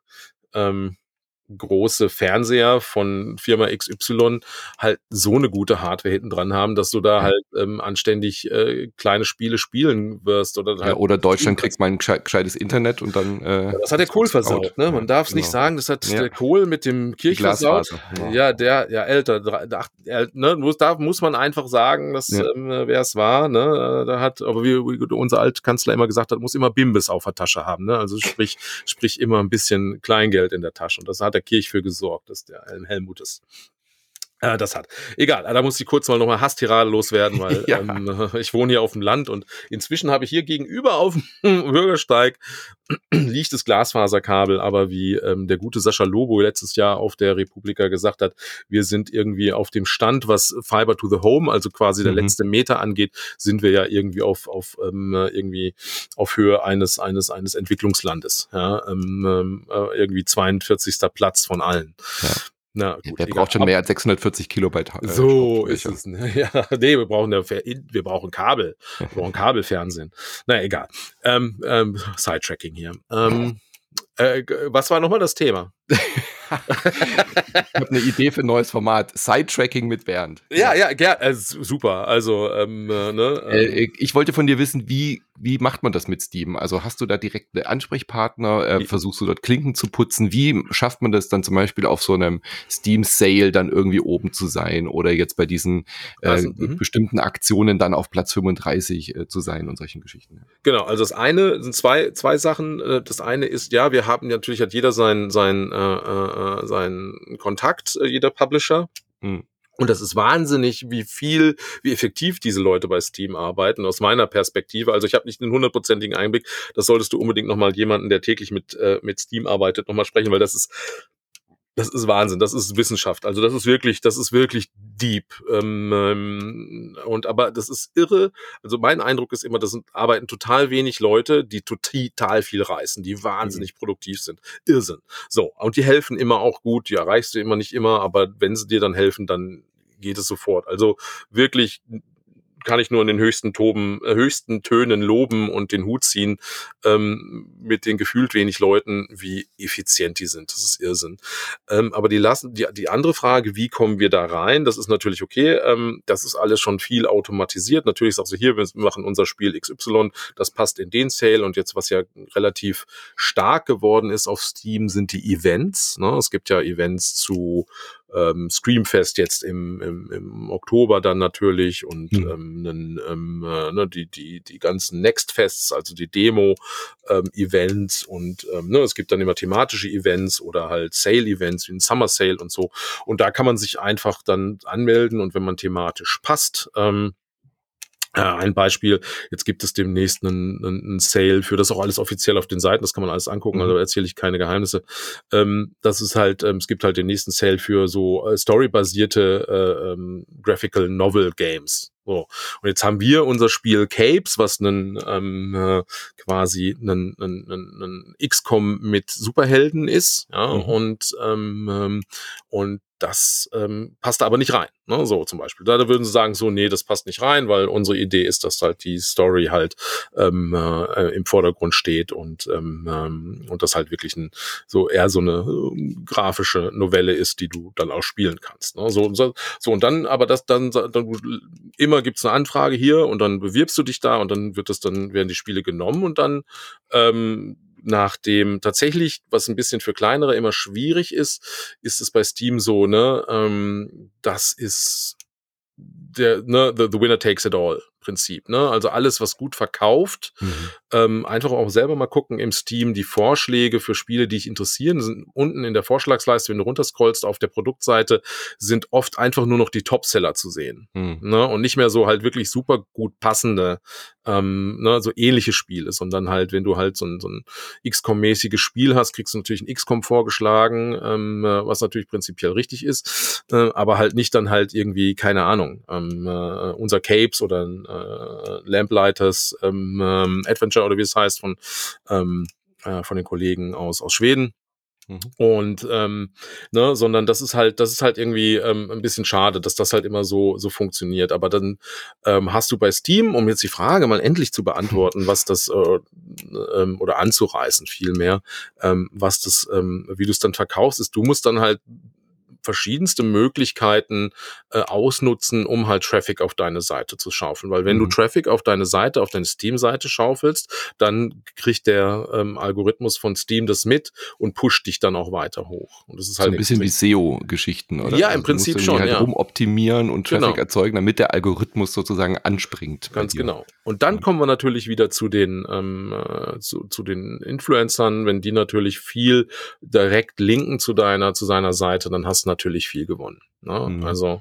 ähm, große Fernseher von Firma XY halt so eine gute Hardware hinten dran haben, dass du da halt ähm, anständig äh, kleine Spiele spielen wirst oder halt ja, oder Deutschland kriegt mal ein gescheites Internet und dann äh, das hat der Kohl versaut, ne? Man darf es genau. nicht sagen, das hat ja. der Kohl mit dem Kirch versaut. Genau. Ja, der ja älter, ach, ne, muss da muss man einfach sagen, dass ähm, wer es war, ne, da hat aber wie, wie unser Altkanzler immer gesagt hat, muss immer Bimbis auf der Tasche haben, ne? Also sprich sprich immer ein bisschen Kleingeld in der Tasche und das hat der Kirch für gesorgt, dass der Helmut ist. Äh, das hat. Egal, da muss ich kurz mal nochmal Hasstirade loswerden, weil ja. ähm, ich wohne hier auf dem Land und inzwischen habe ich hier gegenüber auf dem Bürgersteig liegt das Glasfaserkabel, aber wie ähm, der gute Sascha Lobo letztes Jahr auf der Republika gesagt hat, wir sind irgendwie auf dem Stand, was Fiber to the Home, also quasi der mhm. letzte Meter angeht, sind wir ja irgendwie auf, auf ähm, irgendwie auf Höhe eines, eines, eines Entwicklungslandes. Ja, ähm, ähm äh, irgendwie 42. Platz von allen. Ja. Na, gut, der braucht schon mehr als 640 Kilobyte. Äh, so ist es. Ne? Ja, nee, wir brauchen, wir brauchen Kabel. Wir brauchen Kabelfernsehen. Na, egal. Ähm, ähm, Sidetracking hier. Ähm, äh, was war nochmal das Thema? ich habe eine Idee für ein neues Format. Sidetracking mit Bernd. Ja, ja, ja äh, super. Also, ähm, äh, ne, ähm. Äh, ich wollte von dir wissen, wie, wie macht man das mit Steam? Also hast du da direkt einen Ansprechpartner? Äh, versuchst du dort Klinken zu putzen? Wie schafft man das dann zum Beispiel auf so einem Steam-Sale dann irgendwie oben zu sein oder jetzt bei diesen äh, also, mhm. bestimmten Aktionen dann auf Platz 35 äh, zu sein und solchen Geschichten? Genau, also das eine sind zwei, zwei Sachen. Äh, das eine ist, ja, wir haben natürlich hat jeder sein, sein äh, äh äh, seinen Kontakt, jeder Publisher. Mhm. Und das ist wahnsinnig, wie viel, wie effektiv diese Leute bei Steam arbeiten, aus meiner Perspektive. Also ich habe nicht einen hundertprozentigen Einblick. Das solltest du unbedingt nochmal jemanden, der täglich mit, äh, mit Steam arbeitet, nochmal sprechen, weil das ist das ist Wahnsinn, das ist Wissenschaft. Also das ist wirklich, das ist wirklich deep. Ähm, ähm, und aber das ist irre. Also mein Eindruck ist immer, das sind, arbeiten total wenig Leute, die total viel reißen, die wahnsinnig mhm. produktiv sind. Irrsinn. So, und die helfen immer auch gut, die erreichst du immer nicht immer, aber wenn sie dir dann helfen, dann geht es sofort. Also wirklich kann ich nur in den höchsten Toben, äh, höchsten Tönen loben und den Hut ziehen ähm, mit den gefühlt wenig Leuten, wie effizient die sind. Das ist Irrsinn. Ähm, aber die lassen die, die andere Frage, wie kommen wir da rein? Das ist natürlich okay. Ähm, das ist alles schon viel automatisiert. Natürlich sagst du hier, wir machen unser Spiel XY, das passt in den Sale und jetzt was ja relativ stark geworden ist auf Steam sind die Events. Ne? Es gibt ja Events zu ähm, Screamfest jetzt im, im, im Oktober dann natürlich und mhm. ähm, ähm, äh, ne, die, die, die ganzen Next-Fests, also die Demo-Events ähm, und ähm, ne, es gibt dann immer thematische Events oder halt Sale-Events wie ein Summer Sale und so. Und da kann man sich einfach dann anmelden und wenn man thematisch passt, ähm, Äh, ein Beispiel, jetzt gibt es demnächst einen, einen Sale für das auch alles offiziell auf den Seiten, das kann man alles angucken, also erzähle ich keine Geheimnisse. Ähm, das ist halt, ähm, es gibt halt den nächsten Sale für so äh, storybasierte äh, ähm, Graphical Novel Games. So. Und jetzt haben wir unser Spiel Capes, was einen ähm, äh, quasi einen, einen, einen XCOM mit Superhelden ist, ja, mhm. und ähm, ähm und das ähm, passt aber nicht rein. Ne? So zum Beispiel. Da, würden sie sagen, so, nee, das passt nicht rein, weil unsere Idee ist, dass halt die Story halt ähm, äh, im Vordergrund steht und, ähm, ähm, und das halt wirklich ein, so eher so eine äh, grafische Novelle ist, die du dann auch spielen kannst. Ne? So, so, so, und dann, aber das dann, dann immer gibt's eine Anfrage hier und dann bewirbst du dich da und dann wird das dann, werden die Spiele genommen und dann ähm, nachdem tatsächlich, was ein bisschen für kleinere immer schwierig ist, ist es bei Steam so, ne, ähm, das ist der, ne, the, the winner takes it all. Prinzip. Ne? Also alles, was gut verkauft, mhm. ähm, einfach auch selber mal gucken im Steam die Vorschläge für Spiele, die dich interessieren, sind unten in der Vorschlagsleiste, wenn du runterscrollst auf der Produktseite, sind oft einfach nur noch die Topseller zu sehen. Mhm. Ne? Und nicht mehr so halt wirklich super gut passende, ähm, ne, so ähnliche Spiele, sondern halt, wenn du halt so ein, so ein XCOM-mäßiges Spiel hast, kriegst du natürlich ein XCOM vorgeschlagen, ähm, äh, was natürlich prinzipiell richtig ist, äh, aber halt nicht dann halt irgendwie, keine Ahnung, ähm, äh, unser Capes oder ein äh, Lamplighters ähm, ähm, Adventure oder wie es heißt von, ähm, äh, von den Kollegen aus, aus Schweden. Mhm. Und ähm, ne, sondern das ist halt, das ist halt irgendwie ähm, ein bisschen schade, dass das halt immer so so funktioniert. Aber dann ähm, hast du bei Steam, um jetzt die Frage mal endlich zu beantworten, was das äh, ähm, oder anzureißen vielmehr, ähm, was das, ähm, wie du es dann verkaufst, ist, du musst dann halt verschiedenste Möglichkeiten äh, ausnutzen, um halt Traffic auf deine Seite zu schaufeln. Weil wenn mhm. du Traffic auf deine Seite, auf deine Steam-Seite schaufelst, dann kriegt der ähm, Algorithmus von Steam das mit und pusht dich dann auch weiter hoch. Und das ist halt so ein bisschen wie SEO-Geschichten, oder? Ja, im also Prinzip schon. Halt ja. rumoptimieren und Traffic genau. erzeugen, damit der Algorithmus sozusagen anspringt. Ganz genau. Und dann ja. kommen wir natürlich wieder zu den ähm, äh, zu, zu den Influencern, wenn die natürlich viel direkt linken zu deiner zu seiner Seite, dann hast du natürlich viel gewonnen. Ne? Mhm. Also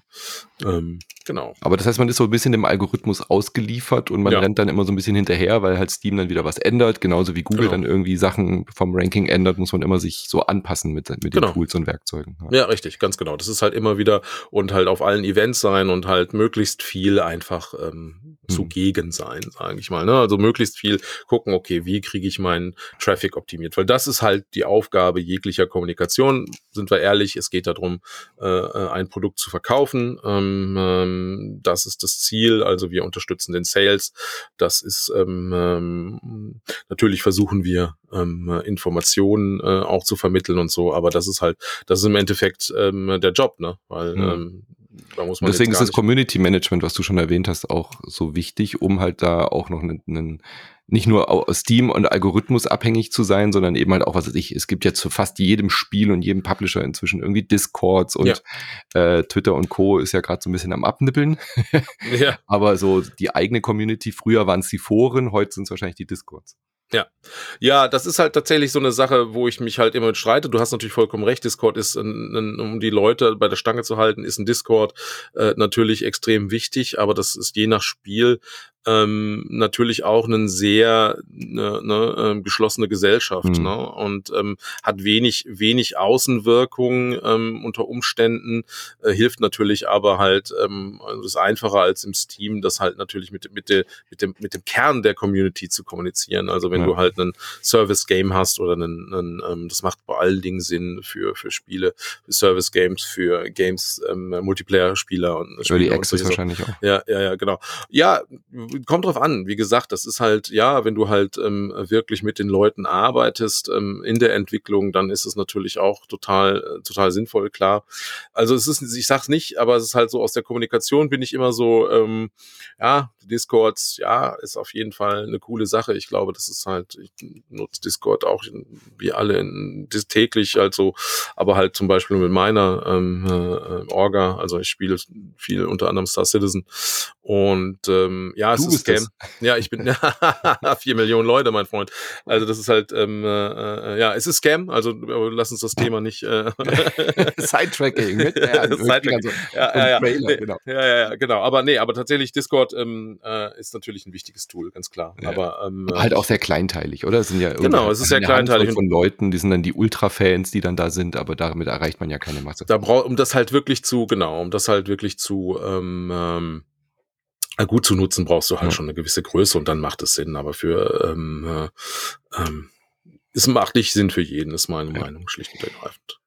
ähm, genau. Aber das heißt, man ist so ein bisschen dem Algorithmus ausgeliefert und man ja. rennt dann immer so ein bisschen hinterher, weil halt Steam dann wieder was ändert, genauso wie Google genau. dann irgendwie Sachen vom Ranking ändert, muss man immer sich so anpassen mit, mit genau. den Tools und Werkzeugen. Ja. ja. richtig, ganz genau. Das ist halt immer wieder und halt auf allen Events sein und halt möglichst viel einfach ähm, mhm. zugegen sein, sage ich mal. Ne? Also möglichst viel gucken, okay, wie kriege ich meinen Traffic optimiert? Weil das ist halt die Aufgabe jeglicher Kommunikation. Sind wir ehrlich, es geht darum, äh, äh ein Produkt zu verkaufen. Ähm, ähm, das ist das Ziel. Also wir unterstützen den Sales. Das ist ähm, ähm, natürlich versuchen wir ähm, Informationen äh, auch zu vermitteln und so. Aber das ist halt, das ist im Endeffekt ähm, der Job, ne? Weil mhm. Deswegen ist das Community Management, was du schon erwähnt hast, auch so wichtig, um halt da auch noch einen, einen nicht nur aus Steam und Algorithmus abhängig zu sein, sondern eben halt auch, was weiß ich, es gibt ja zu fast jedem Spiel und jedem Publisher inzwischen irgendwie Discords und ja. äh, Twitter und Co. ist ja gerade so ein bisschen am Abnippeln. ja. Aber so die eigene Community, früher waren es die Foren, heute sind es wahrscheinlich die Discords. Ja, ja, das ist halt tatsächlich so eine Sache, wo ich mich halt immer mit streite. Du hast natürlich vollkommen recht. Discord ist, ein, ein, um die Leute bei der Stange zu halten, ist ein Discord äh, natürlich extrem wichtig, aber das ist je nach Spiel ähm, natürlich auch eine sehr ne, ne, ähm, geschlossene Gesellschaft mhm. ne? und ähm, hat wenig wenig Außenwirkung ähm, unter Umständen äh, hilft natürlich aber halt ähm, also ist einfacher als im Steam das halt natürlich mit mit der mit dem mit dem Kern der Community zu kommunizieren also wenn ja. du halt einen Service Game hast oder einen, einen ähm, das macht bei allen Dingen Sinn für für Spiele für Service Games für Games ähm, Multiplayer Spieler und Early Access wahrscheinlich auch ja ja ja genau ja kommt drauf an. Wie gesagt, das ist halt, ja, wenn du halt ähm, wirklich mit den Leuten arbeitest ähm, in der Entwicklung, dann ist es natürlich auch total, äh, total sinnvoll, klar. Also es ist, ich sag's nicht, aber es ist halt so aus der Kommunikation bin ich immer so, ähm, ja, Discords, ja, ist auf jeden Fall eine coole Sache. Ich glaube, das ist halt, ich nutze Discord auch wie alle in, täglich, also, aber halt zum Beispiel mit meiner ähm, äh, Orga, also ich spiele viel unter anderem Star Citizen und ähm, ja, du ist ein Scam. Ja, ich bin vier Millionen Leute, mein Freund. Also das ist halt, ähm, äh, ja, es ist Scam. Also lass uns das Thema nicht äh Sidetracking. Mit, ja, Sidetracking. So ja, ja, ja. Nee, genau. ja, ja, ja, genau. Aber nee, aber tatsächlich Discord ähm, äh, ist natürlich ein wichtiges Tool, ganz klar. Ja. Aber ähm, halt auch sehr kleinteilig, oder? Es sind ja genau, es ist sehr kleinteilig von Leuten, die sind dann die Ultra-Fans, die dann da sind, aber damit erreicht man ja keine Masse. Da braucht, um das halt wirklich zu, genau, um das halt wirklich zu ähm, ähm, gut zu nutzen, brauchst du halt ja. schon eine gewisse Größe und dann macht es Sinn. Aber für ähm, äh, ähm, es macht nicht Sinn für jeden, ist meine ja. Meinung, schlicht und ergreifend.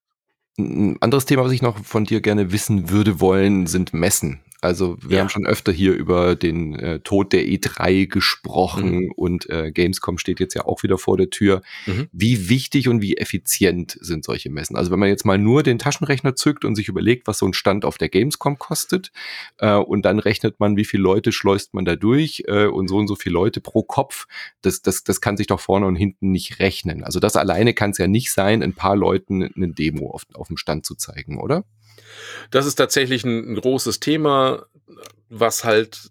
Ein anderes Thema, was ich noch von dir gerne wissen würde wollen, sind Messen. Also wir ja. haben schon öfter hier über den äh, Tod der E3 gesprochen mhm. und äh, Gamescom steht jetzt ja auch wieder vor der Tür. Mhm. Wie wichtig und wie effizient sind solche Messen? Also wenn man jetzt mal nur den Taschenrechner zückt und sich überlegt, was so ein Stand auf der Gamescom kostet äh, und dann rechnet man, wie viele Leute schleust man da durch äh, und so und so viele Leute pro Kopf, das, das, das kann sich doch vorne und hinten nicht rechnen. Also das alleine kann es ja nicht sein, ein paar Leuten eine Demo auf, auf dem Stand zu zeigen, oder? Das ist tatsächlich ein, ein großes Thema, was halt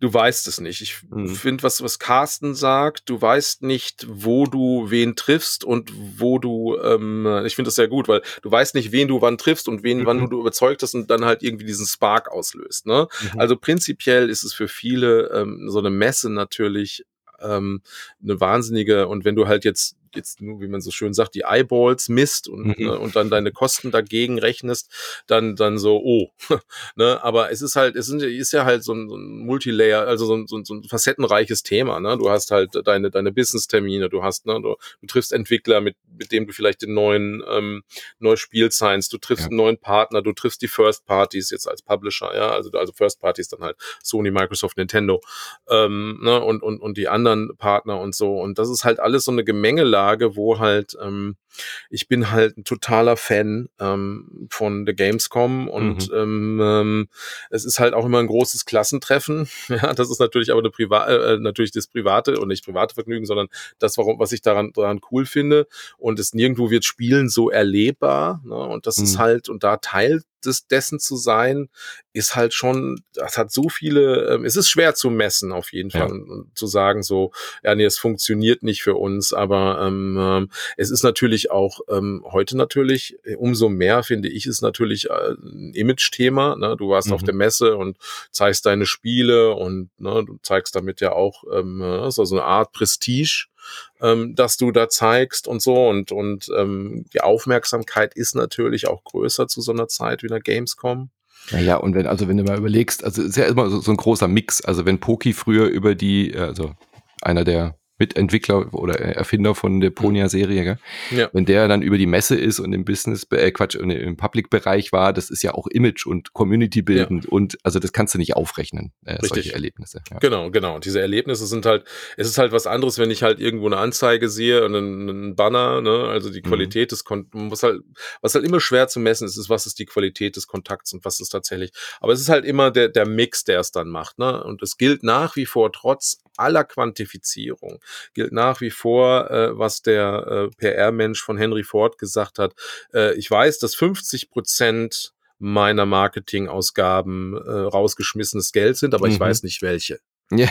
du weißt es nicht. Ich mhm. finde, was, was Carsten sagt, du weißt nicht, wo du wen triffst und wo du, ähm, ich finde das sehr gut, weil du weißt nicht, wen du wann triffst und wen, mhm. wann du, du überzeugt hast und dann halt irgendwie diesen Spark auslöst. Ne? Mhm. Also prinzipiell ist es für viele ähm, so eine Messe natürlich ähm, eine wahnsinnige, und wenn du halt jetzt jetzt nur, wie man so schön sagt, die Eyeballs misst und, mhm. ne, und dann deine Kosten dagegen rechnest, dann, dann so, oh. ne? Aber es ist halt, es ist ja halt so ein, so ein Multilayer, also so ein, so, ein, so ein facettenreiches Thema. Ne? Du hast halt deine, deine Business-Termine, du hast, ne, du, du triffst Entwickler, mit, mit dem du vielleicht den neuen ähm, neues Spiel signst, du triffst ja. einen neuen Partner, du triffst die First Parties jetzt als Publisher, ja, also, also First Parties dann halt Sony, Microsoft, Nintendo ähm, ne? und, und, und die anderen Partner und so. Und das ist halt alles so eine Gemengelage Lage, wo halt ähm, ich bin halt ein totaler Fan ähm, von der Gamescom und mhm. ähm, ähm, es ist halt auch immer ein großes Klassentreffen. Ja, das ist natürlich aber eine Priva äh, natürlich das private und nicht private Vergnügen, sondern das, warum was ich daran daran cool finde. Und es nirgendwo wird Spielen so erlebbar. Ne? Und das mhm. ist halt und da Teil des, dessen zu sein, ist halt schon, das hat so viele, ähm, es ist schwer zu messen auf jeden Fall ja. und, und, zu sagen so, ja nee, es funktioniert nicht für uns, aber ähm, ähm es ist natürlich natürlich auch ähm, heute natürlich, äh, umso mehr finde ich, ist natürlich äh, ein Image-Thema. Ne? Du warst mhm. auf der Messe und zeigst deine Spiele und ne, du zeigst damit ja auch ähm, äh, so eine Art Prestige ähm, dass du da zeigst und so und und ähm, die Aufmerksamkeit ist natürlich auch größer zu so einer Zeit wie einer Gamescom. Naja, und wenn, also wenn du mal überlegst, also ist ja immer so, so ein großer Mix. Also wenn Poki früher über die, also einer der Mitentwickler oder Erfinder von der Ponia-Serie, ja. wenn der dann über die Messe ist und im Business, äh, Quatsch, im Public-Bereich war, das ist ja auch Image und Community bildend ja. und also das kannst du nicht aufrechnen, äh, solche Erlebnisse. Ja. Genau, genau. Und diese Erlebnisse sind halt, es ist halt was anderes, wenn ich halt irgendwo eine Anzeige sehe und einen, einen Banner, ne, also die mhm. Qualität mhm. des Kon muss halt, was halt immer schwer zu messen ist, ist, was ist die Qualität des Kontakts und was ist tatsächlich, aber es ist halt immer der, der Mix, der es dann macht, ne, und es gilt nach wie vor trotz aller Quantifizierung gilt nach wie vor, äh, was der äh, PR-Mensch von Henry Ford gesagt hat. Äh, ich weiß, dass 50 Prozent meiner Marketingausgaben äh, rausgeschmissenes Geld sind, aber mhm. ich weiß nicht welche. Ja.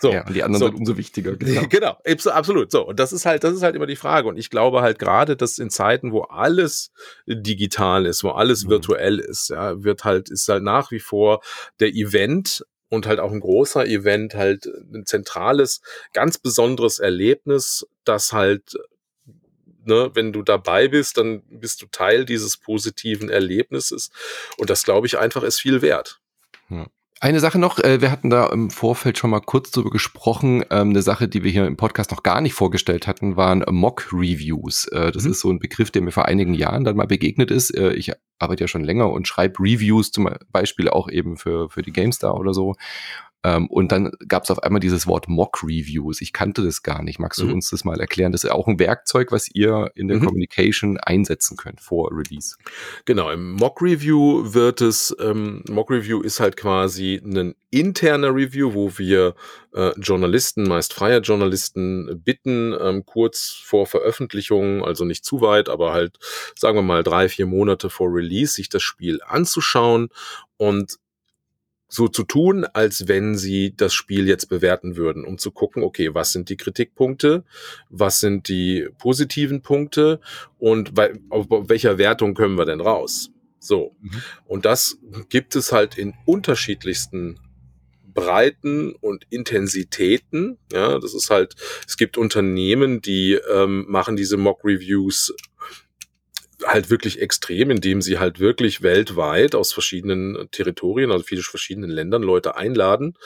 so, ja, und die anderen so. sind umso wichtiger. Genau. genau, absolut. So, und das ist halt, das ist halt immer die Frage. Und ich glaube halt gerade, dass in Zeiten, wo alles digital ist, wo alles mhm. virtuell ist, ja, wird halt, ist halt nach wie vor der Event und halt auch ein großer Event, halt ein zentrales, ganz besonderes Erlebnis, das halt Ne, wenn du dabei bist, dann bist du Teil dieses positiven Erlebnisses. Und das, glaube ich, einfach ist viel wert. Ja. Eine Sache noch, äh, wir hatten da im Vorfeld schon mal kurz drüber gesprochen. Ähm, eine Sache, die wir hier im Podcast noch gar nicht vorgestellt hatten, waren Mock-Reviews. Äh, das mhm. ist so ein Begriff, der mir vor einigen Jahren dann mal begegnet ist. Äh, ich arbeite ja schon länger und schreibe Reviews zum Beispiel auch eben für, für die GameStar oder so. Ähm, und dann gab es auf einmal dieses Wort Mock-Reviews. Ich kannte das gar nicht. Magst du mhm. uns das mal erklären? Das ist auch ein Werkzeug, was ihr in der mhm. Communication einsetzen könnt vor Release. Genau, im Mock-Review wird es, ähm, Mock-Review ist halt quasi ein interner Review, wo wir äh, Journalisten, meist freie Journalisten, bitten, ähm, kurz vor Veröffentlichung, also nicht zu weit, aber halt, sagen wir mal, drei, vier Monate vor Release, sich das Spiel anzuschauen und so zu tun, als wenn sie das Spiel jetzt bewerten würden, um zu gucken, okay, was sind die Kritikpunkte, was sind die positiven Punkte und bei, auf, auf welcher Wertung können wir denn raus? So. Mhm. Und das gibt es halt in unterschiedlichsten Breiten und Intensitäten. Ja, das ist halt, es gibt Unternehmen, die ähm, machen diese Mock-Reviews halt wirklich extrem, indem sie halt wirklich weltweit aus verschiedenen Territorien, also viele verschiedenen Ländern Leute einladen.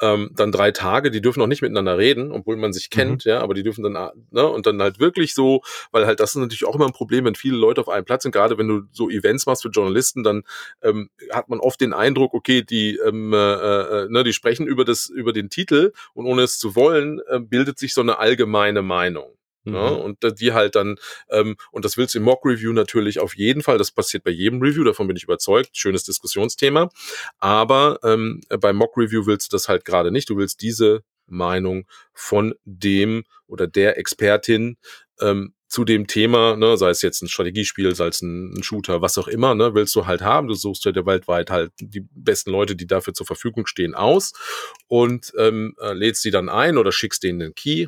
Ähm, dann drei Tage, die dürfen auch nicht miteinander reden, obwohl man sich kennt, mhm. ja, aber die dürfen dann, ne, und dann halt wirklich so, weil halt das ist natürlich auch immer ein Problem, wenn viele Leute auf einem Platz sind, gerade wenn du so Events machst für Journalisten, dann ähm, hat man oft den Eindruck, okay, die, ähm, äh, äh, ne, die sprechen über das, über den Titel und ohne es zu wollen, äh, bildet sich so eine allgemeine Meinung. Ne? Mhm. Ja, und die halt dann, ähm, und das willst du im Mock-Review natürlich auf jeden Fall, das passiert bei jedem Review, davon bin ich überzeugt, schönes Diskussionsthema. Aber ähm, beim Mock-Review willst du das halt gerade nicht. Du willst diese Meinung von dem oder der Expertin ähm, zu dem Thema, ne, sei es jetzt ein Strategiespiel, sei es ein, ein Shooter, was auch immer, ne, willst du halt haben. Du suchst ja weltweit halt die besten Leute, die dafür zur Verfügung stehen, aus und ähm, äh, lädst die dann ein oder schickst denen den Key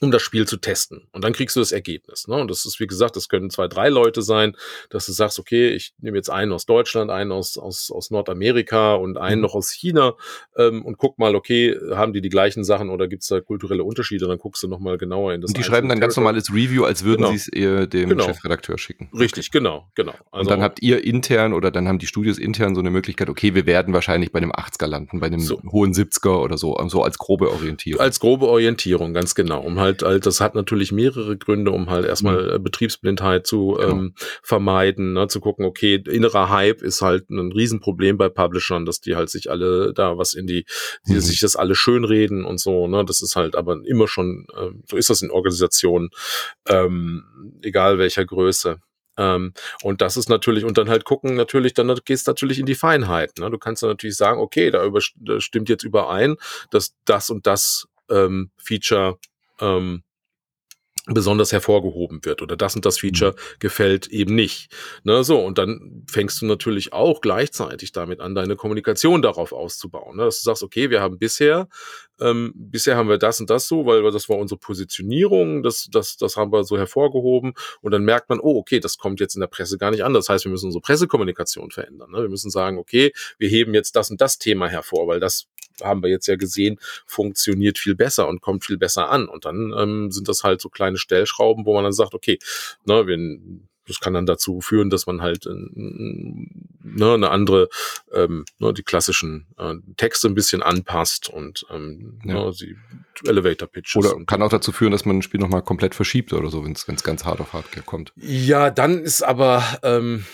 um das Spiel zu testen. Und dann kriegst du das Ergebnis. Ne? Und das ist, wie gesagt, das können zwei, drei Leute sein, dass du sagst, okay, ich nehme jetzt einen aus Deutschland, einen aus, aus, aus Nordamerika und einen mhm. noch aus China ähm, und guck mal, okay, haben die die gleichen Sachen oder gibt es da kulturelle Unterschiede? Dann guckst du nochmal genauer in das. Und die schreiben dann ganz normales Review, als würden genau. sie es eher dem genau. Chefredakteur schicken. Richtig, genau, genau. Also, und dann habt ihr intern oder dann haben die Studios intern so eine Möglichkeit, okay, wir werden wahrscheinlich bei einem 80er landen, bei einem so. hohen 70er oder so, so als grobe Orientierung. Als grobe Orientierung, ganz genau, um halt halt, halt, das hat natürlich mehrere Gründe, um halt erstmal mhm. Äh, Betriebsblindheit zu genau. ähm, vermeiden, ne, zu gucken, okay, innerer Hype ist halt ein Riesenproblem bei Publishern, dass die halt sich alle da was in die, die mhm. sich das alle schönreden und so, ne, das ist halt aber immer schon, äh, so ist das in Organisationen, ähm, egal welcher Größe. Ähm, und das ist natürlich, und dann halt gucken, natürlich, dann gehst du natürlich in die Feinheit. Ne? Du kannst dann natürlich sagen, okay, da, über, da stimmt jetzt überein, dass das und das ähm, Feature ähm, besonders hervorgehoben wird oder das und das Feature mhm. gefällt eben nicht. Ne, so, und dann fängst du natürlich auch gleichzeitig damit an, deine Kommunikation darauf auszubauen. Ne, dass du sagst, okay, wir haben bisher, ähm, bisher haben wir das und das so, weil das war unsere Positionierung, das, das, das haben wir so hervorgehoben und dann merkt man, oh, okay, das kommt jetzt in der Presse gar nicht an. Das heißt, wir müssen unsere Pressekommunikation verändern. Ne? Wir müssen sagen, okay, wir heben jetzt das und das Thema hervor, weil das haben wir jetzt ja gesehen, funktioniert viel besser und kommt viel besser an. Und dann ähm, sind das halt so kleine Stellschrauben, wo man dann sagt, okay, ne, wir das kann dann dazu führen, dass man halt äh, ne, eine andere, ähm, ne, die klassischen äh, Texte ein bisschen anpasst und ähm, ja. ne, die Elevator Pitches. Oder kann auch dazu führen, dass man ein Spiel nochmal komplett verschiebt oder so, wenn es ganz hart auf hart kommt. Ja, dann ist aber ähm,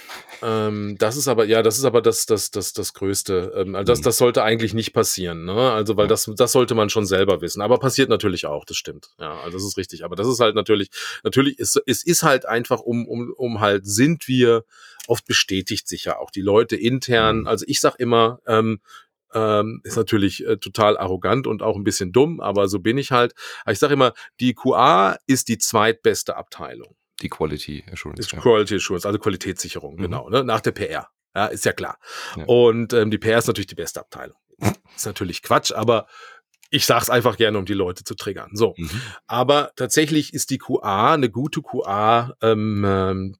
ähm, das ist aber, ja, das ist aber das, das, das, das Größte. Ähm, also das, mhm. das sollte eigentlich nicht passieren, ne? Also, weil das, das sollte man schon selber wissen. Aber passiert natürlich auch, das stimmt. Ja, also das ist richtig. Aber das ist halt natürlich, natürlich ist, es ist halt einfach um, um, um halt, sind wir, oft bestätigt sich ja auch die Leute intern. Mhm. Also ich sag immer, ähm, ähm, ist natürlich äh, total arrogant und auch ein bisschen dumm, aber so bin ich halt. Aber ich sage immer, die QA ist die zweitbeste Abteilung. Die Quality Assurance. Ist ja. Quality Assurance, also Qualitätssicherung, mhm. genau, ne? nach der PR. Ja, ist ja klar. Ja. Und ähm, die PR ist natürlich die beste Abteilung. ist natürlich Quatsch, aber ich sag's einfach gerne, um die Leute zu triggern. So. Mhm. Aber tatsächlich ist die QA, eine gute QA, ähm, ähm,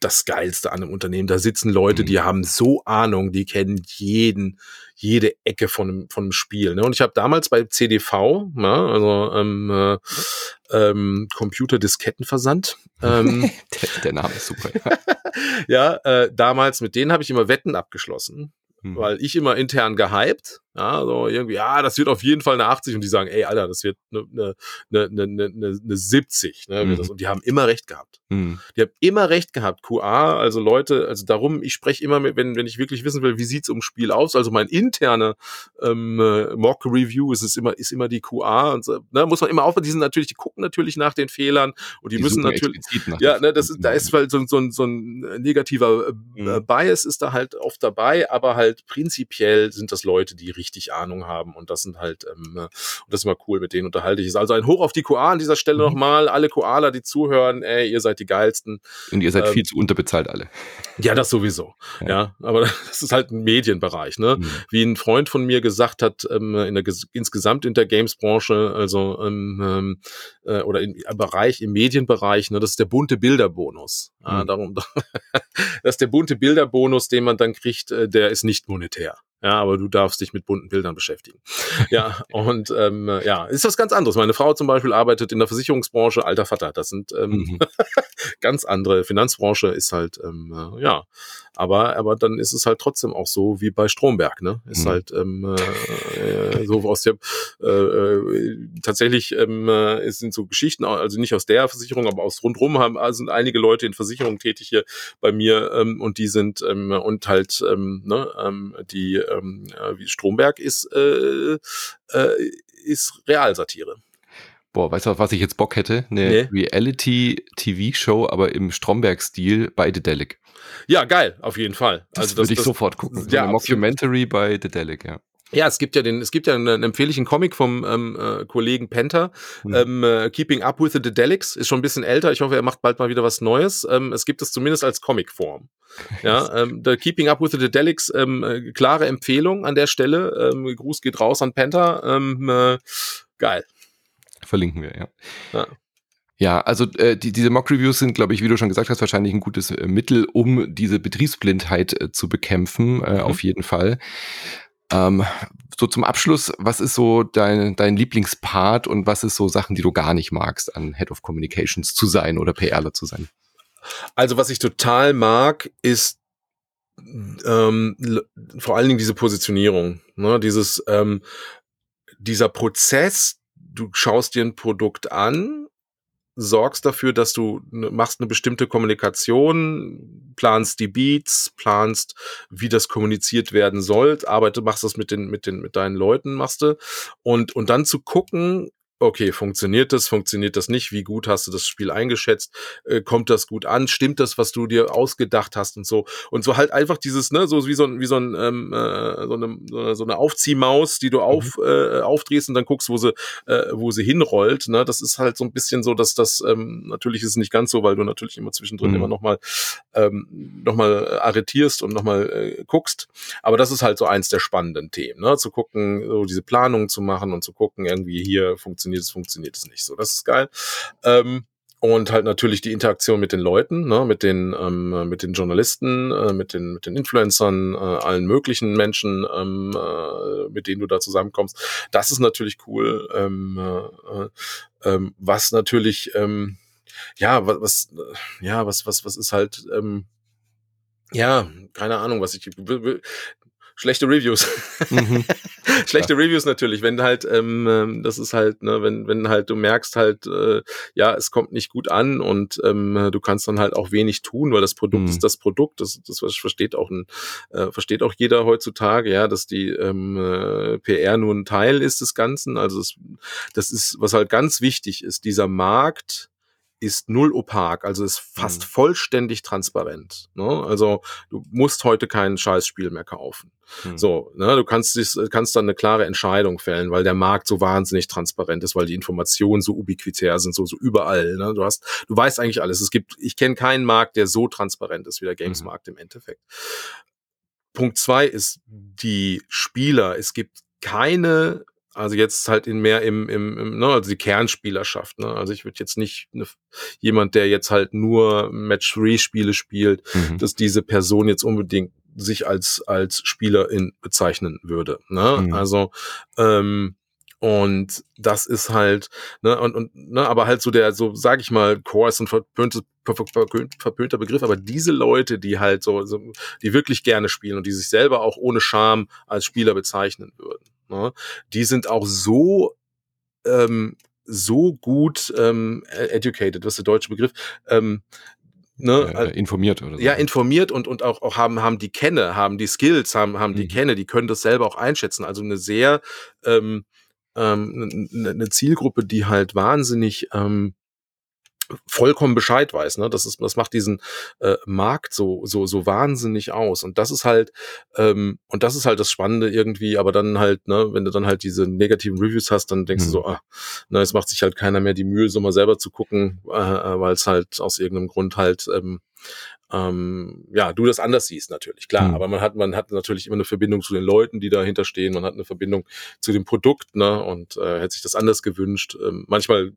das Geilste an einem Unternehmen. Da sitzen Leute, mhm. die haben so Ahnung, die kennen jeden, jede Ecke von einem, von einem Spiel. Ne? Und ich habe damals bei CDV, ne, also ähm, äh, ähm, Computerdiskettenversand. Ähm, der, der Name ist super. ja, äh, damals mit denen habe ich immer Wetten abgeschlossen, mhm. weil ich immer intern gehypt ja, so irgendwie, ja, das wird auf jeden Fall eine 80 und die sagen, ey, Alter, das wird eine, eine, eine, eine, eine 70. Ne, mhm. Und die haben immer recht gehabt. Mhm. Die haben immer recht gehabt. QA, also Leute, also darum, ich spreche immer mit, wenn, wenn ich wirklich wissen will, wie sieht's um Spiel aus, also mein interne ähm, äh, Mock-Review ist es immer, ist immer die QA und so, ne, muss man immer aufpassen, die sind natürlich, die gucken natürlich nach den Fehlern und die, die müssen natürlich, ja, ne, das ist, da ist halt so, so, so ein negativer äh, mhm. Bias ist da halt oft dabei, aber halt halt prinzipiell sind das Leute, die richtig Ahnung haben und das sind halt, ähm, und das ist immer cool, mit denen unterhalte ich. Ist also ein Hoch auf die QA an dieser Stelle mhm. nochmal. Alle Koala, die zuhören, ey, ihr seid die geilsten. Und ihr seid ähm, viel zu unterbezahlt alle. Ja, das sowieso. Ja, ja aber das ist halt ein Medienbereich, ne? Mhm. Wie ein Freund von mir gesagt hat, ähm, in der, insgesamt in der Games-Branche, also ähm, ähm äh, oder im Bereich, im Medienbereich, ne, das ist der bunte Bilderbonus. Mhm. Ja, darum, das ist der bunte Bilderbonus, den man dann kriegt, äh, der ist nicht monetär. Ja, aber du darfst dich mit bunten Bildern beschäftigen. ja, und ähm, ja, ist was ganz anderes. Meine Frau zum Beispiel arbeitet in der Versicherungsbranche, alter Vater, das sind ähm, mhm. ganz andere. Finanzbranche ist halt, ähm, äh, ja, aber, aber dann ist es halt trotzdem auch so wie bei Stromberg, ne? Ist mhm. halt ähm, äh, so aus der äh, äh, tatsächlich ähm, äh, es sind so Geschichten, also nicht aus der Versicherung, aber aus rundrum haben also sind einige Leute in Versicherungen tätig hier bei mir ähm, und die sind ähm, und halt ähm, ne, ähm, die ähm, wie Stromberg ist, äh, äh, ist Realsatire. Boah, weißt du, was ich jetzt Bock hätte? Eine nee. Reality-TV-Show, aber im Stromberg-Stil bei The Delic. Ja, geil, auf jeden Fall. Das also würde ich das, sofort gucken. So ja, eine Mockumentary bei The Delic, ja. Ja, es gibt ja den, es gibt ja einen, einen empfehllichen Comic vom ähm, äh, Kollegen Penta, mhm. ähm, äh, Keeping Up with the Dedelics, ist schon ein bisschen älter. Ich hoffe, er macht bald mal wieder was Neues. Ähm, es gibt es zumindest als Comicform. Ja, ähm, der Keeping Up with the Dedelics, ähm, äh, klare Empfehlung an der Stelle. Ähm, Gruß geht raus an Penta. Ähm, äh, geil. Verlinken wir, ja. ja. Ja, also äh, die, diese Mock-Reviews sind, glaube ich, wie du schon gesagt hast, wahrscheinlich ein gutes äh, Mittel, um diese Betriebsblindheit äh, zu bekämpfen, äh, mhm. auf jeden Fall. Ähm, so zum Abschluss, was ist so dein, dein Lieblingspart und was ist so Sachen, die du gar nicht magst, an Head of Communications zu sein oder PRler zu sein? Also was ich total mag, ist ähm, vor allen Dingen diese Positionierung, ne? dieses ähm, dieser Prozess. Du schaust dir ein Produkt an sorgst dafür, dass du ne, machst eine bestimmte Kommunikation, planst die Beats, planst, wie das kommuniziert werden soll, arbeite, machst das mit den, mit den, mit deinen Leuten, machst du. Und, und dann zu gucken, okay, funktioniert das, funktioniert das nicht, wie gut hast du das Spiel eingeschätzt, äh, kommt das gut an, stimmt das, was du dir ausgedacht hast und so. Und so halt einfach dieses, ne, so wie so ein, wie so ein, ähm, äh, so, eine, so eine Aufziehmaus, die du mhm. auf, mhm. äh, aufdrehst und dann guckst, wo sie, äh, wo sie hinrollt. Ne? Das ist halt so ein bisschen so, dass das, ähm, natürlich ist es nicht ganz so, weil du natürlich immer zwischendrin mhm. immer nochmal ähm, noch arretierst und nochmal äh, guckst. Aber das ist halt so eins der spannenden Themen, ne? Zu gucken, so diese Planung zu machen und zu gucken, irgendwie hier funktioniert funktioniert es, funktioniert es nicht. So, das ist geil. Ähm, und halt natürlich die Interaktion mit den Leuten, ne, mit den ähm, mit den Journalisten, äh, mit den mit den Influencern, äh, allen möglichen Menschen, ähm, äh, mit denen du da zusammenkommst. Das ist natürlich cool. Ähm, äh, ähm, was natürlich ähm, ja was, was ja was was was ist halt ähm, ja, keine Ahnung, was ich schlechte Reviews. Mhm. schlechte. Reviews natürlich, wenn halt, ähm, ähm, das ist halt, ne, wenn, wenn halt du merkst halt, äh, ja, es kommt nicht gut an und ähm, du kannst dann halt auch wenig tun, weil das Produkt mhm. ist das Produkt, das, das versteht auch ein, äh, versteht auch jeder heutzutage, ja, dass die ähm, äh, PR nur ein Teil ist des Ganzen. Also das, das ist, was halt ganz wichtig ist, dieser Markt, ist null opak, also ist fast mhm. vollständig transparent. Ne? Also du musst heute kein Scheißspiel mehr kaufen. Mhm. So, ne, du kannst, kannst dann eine klare Entscheidung fällen, weil der Markt so wahnsinnig transparent ist, weil die Informationen so ubiquitär sind, so, so überall. Ne? Du hast, du weißt eigentlich alles. Es gibt, ich kenne keinen Markt, der so transparent ist wie der Games-Markt mhm. im Endeffekt. Punkt zwei ist die Spieler. Es gibt keine also jetzt halt in mehr im, im, im ne, also die Kernspielerschaft. Ne? Also ich würde jetzt nicht ne, jemand, der jetzt halt nur Match-Free-Spiele spielt, mhm. dass diese Person jetzt unbedingt sich als als Spielerin bezeichnen würde. Ne? Mhm. Also ähm, und das ist halt, ne, und, und ne, aber halt so der, so sag ich mal, Core ist ein verpöntes, verpönter Begriff, aber diese Leute, die halt so, so, die wirklich gerne spielen und die sich selber auch ohne Scham als Spieler bezeichnen würden, ne, die sind auch so ähm, so gut ähm, e-, educated, was der deutsche Begriff, ähm, ne, äh, informiert oder so. Ja, informiert und, und auch, auch haben, haben die Kenne, haben die Skills, haben, haben die mhm. Kenne, die können das selber auch einschätzen. Also eine sehr, ähm, ähm, eine Zielgruppe, die halt wahnsinnig ähm, vollkommen Bescheid weiß. Ne? Das, ist, das macht diesen äh, Markt so, so, so wahnsinnig aus. Und das ist halt, ähm, und das ist halt das Spannende irgendwie, aber dann halt, ne, wenn du dann halt diese negativen Reviews hast, dann denkst mhm. du so, ah, na, es macht sich halt keiner mehr die Mühe, so mal selber zu gucken, äh, äh weil es halt aus irgendeinem Grund halt ähm, ähm, ja, du das anders siehst natürlich, klar, mhm. aber man hat, man hat natürlich immer eine Verbindung zu den Leuten, die dahinter stehen, man hat eine Verbindung zu dem Produkt, ne, und äh, hätte sich das anders gewünscht. Ähm, manchmal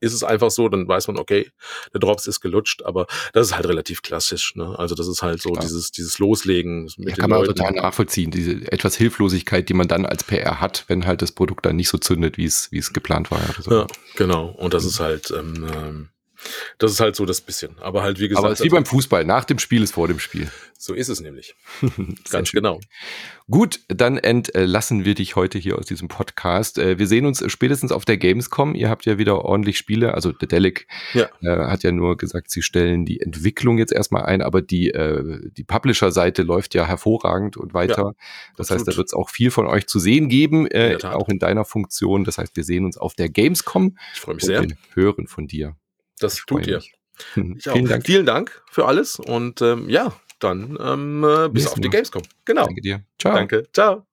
ist es einfach so, dann weiß man, okay, der Drops ist gelutscht, aber das ist halt relativ klassisch. Ne? Also das ist halt so Klar. dieses, dieses Loslegen. Mit ja, kann man Leuten. total nachvollziehen, diese etwas Hilflosigkeit, die man dann als PR hat, wenn halt das Produkt dann nicht so zündet, wie es, wie es geplant war. So. Ja, genau. Und das mhm. ist halt, ähm, ähm das ist halt so das bisschen. Aber halt, wie gesagt. Aber es ist wie also, beim Fußball. Nach dem Spiel ist vor dem Spiel. So ist es nämlich. Ganz genau. Gut, dann entlassen wir dich heute hier aus diesem Podcast. Äh, wir sehen uns spätestens auf der Gamescom. Ihr habt ja wieder ordentlich Spiele. Also der Delic ja. äh, hat ja nur gesagt, sie stellen die Entwicklung jetzt erstmal ein, aber die, äh, die Publisher-Seite läuft ja hervorragend und weiter. Ja, das heißt, da wird es auch viel von euch zu sehen geben, in auch in deiner Funktion. Das heißt, wir sehen uns auf der Gamescom. Ich freue mich sehr. hören von dir. Das tut ihr. Vielen Dank. Vielen Dank für alles und ähm, ja, dann ähm, äh, bis, bis auf die Gamescom. Genau. Danke dir. Ciao. Danke. Ciao.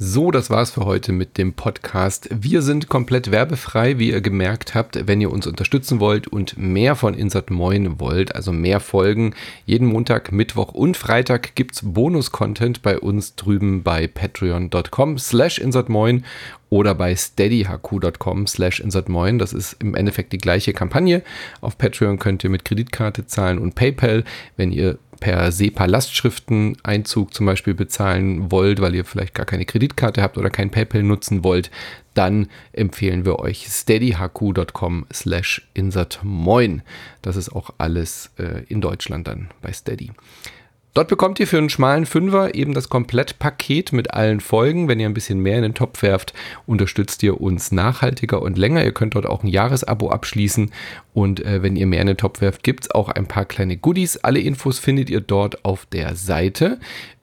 So, das war's für heute mit dem Podcast. Wir sind komplett werbefrei, wie ihr gemerkt habt. Wenn ihr uns unterstützen wollt und mehr von Insert Moin wollt, also mehr Folgen, jeden Montag, Mittwoch und Freitag gibt's Bonus-Content bei uns drüben bei patreon.com slash insertmoin oder bei steadyhq.com slash insertmoin. Das ist im Endeffekt die gleiche Kampagne. Auf Patreon könnt ihr mit Kreditkarte zahlen und PayPal. Wenn ihr per SEPA-Lastschriften-Einzug zum Beispiel bezahlen wollt, weil ihr vielleicht gar keine Kreditkarte habt oder kein PayPal nutzen wollt, dann empfehlen wir euch steadyhq.com slash insertmoin. Das ist auch alles äh, in Deutschland dann bei Steady. Dort bekommt ihr für einen schmalen Fünfer eben das Komplettpaket mit allen Folgen. Wenn ihr ein bisschen mehr in den Topf werft, unterstützt ihr uns nachhaltiger und länger. Ihr könnt dort auch ein Jahresabo abschließen. Und äh, wenn ihr mehr in den Topf werft, gibt es auch ein paar kleine Goodies. Alle Infos findet ihr dort auf der Seite.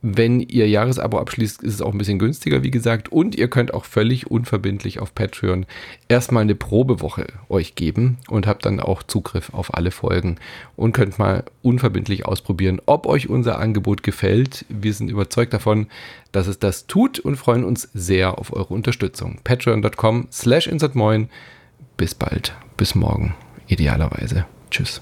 Wenn ihr Jahresabo abschließt, ist es auch ein bisschen günstiger, wie gesagt. Und ihr könnt auch völlig unverbindlich auf Patreon erstmal eine Probewoche euch geben und habt dann auch Zugriff auf alle Folgen und könnt mal unverbindlich ausprobieren, ob euch unser Angebot gefällt. Wir sind überzeugt davon, dass es das tut und freuen uns sehr auf eure Unterstützung. Patreon.com slash insertmoin. Bis bald. Bis morgen. Idealerweise. Tschüss.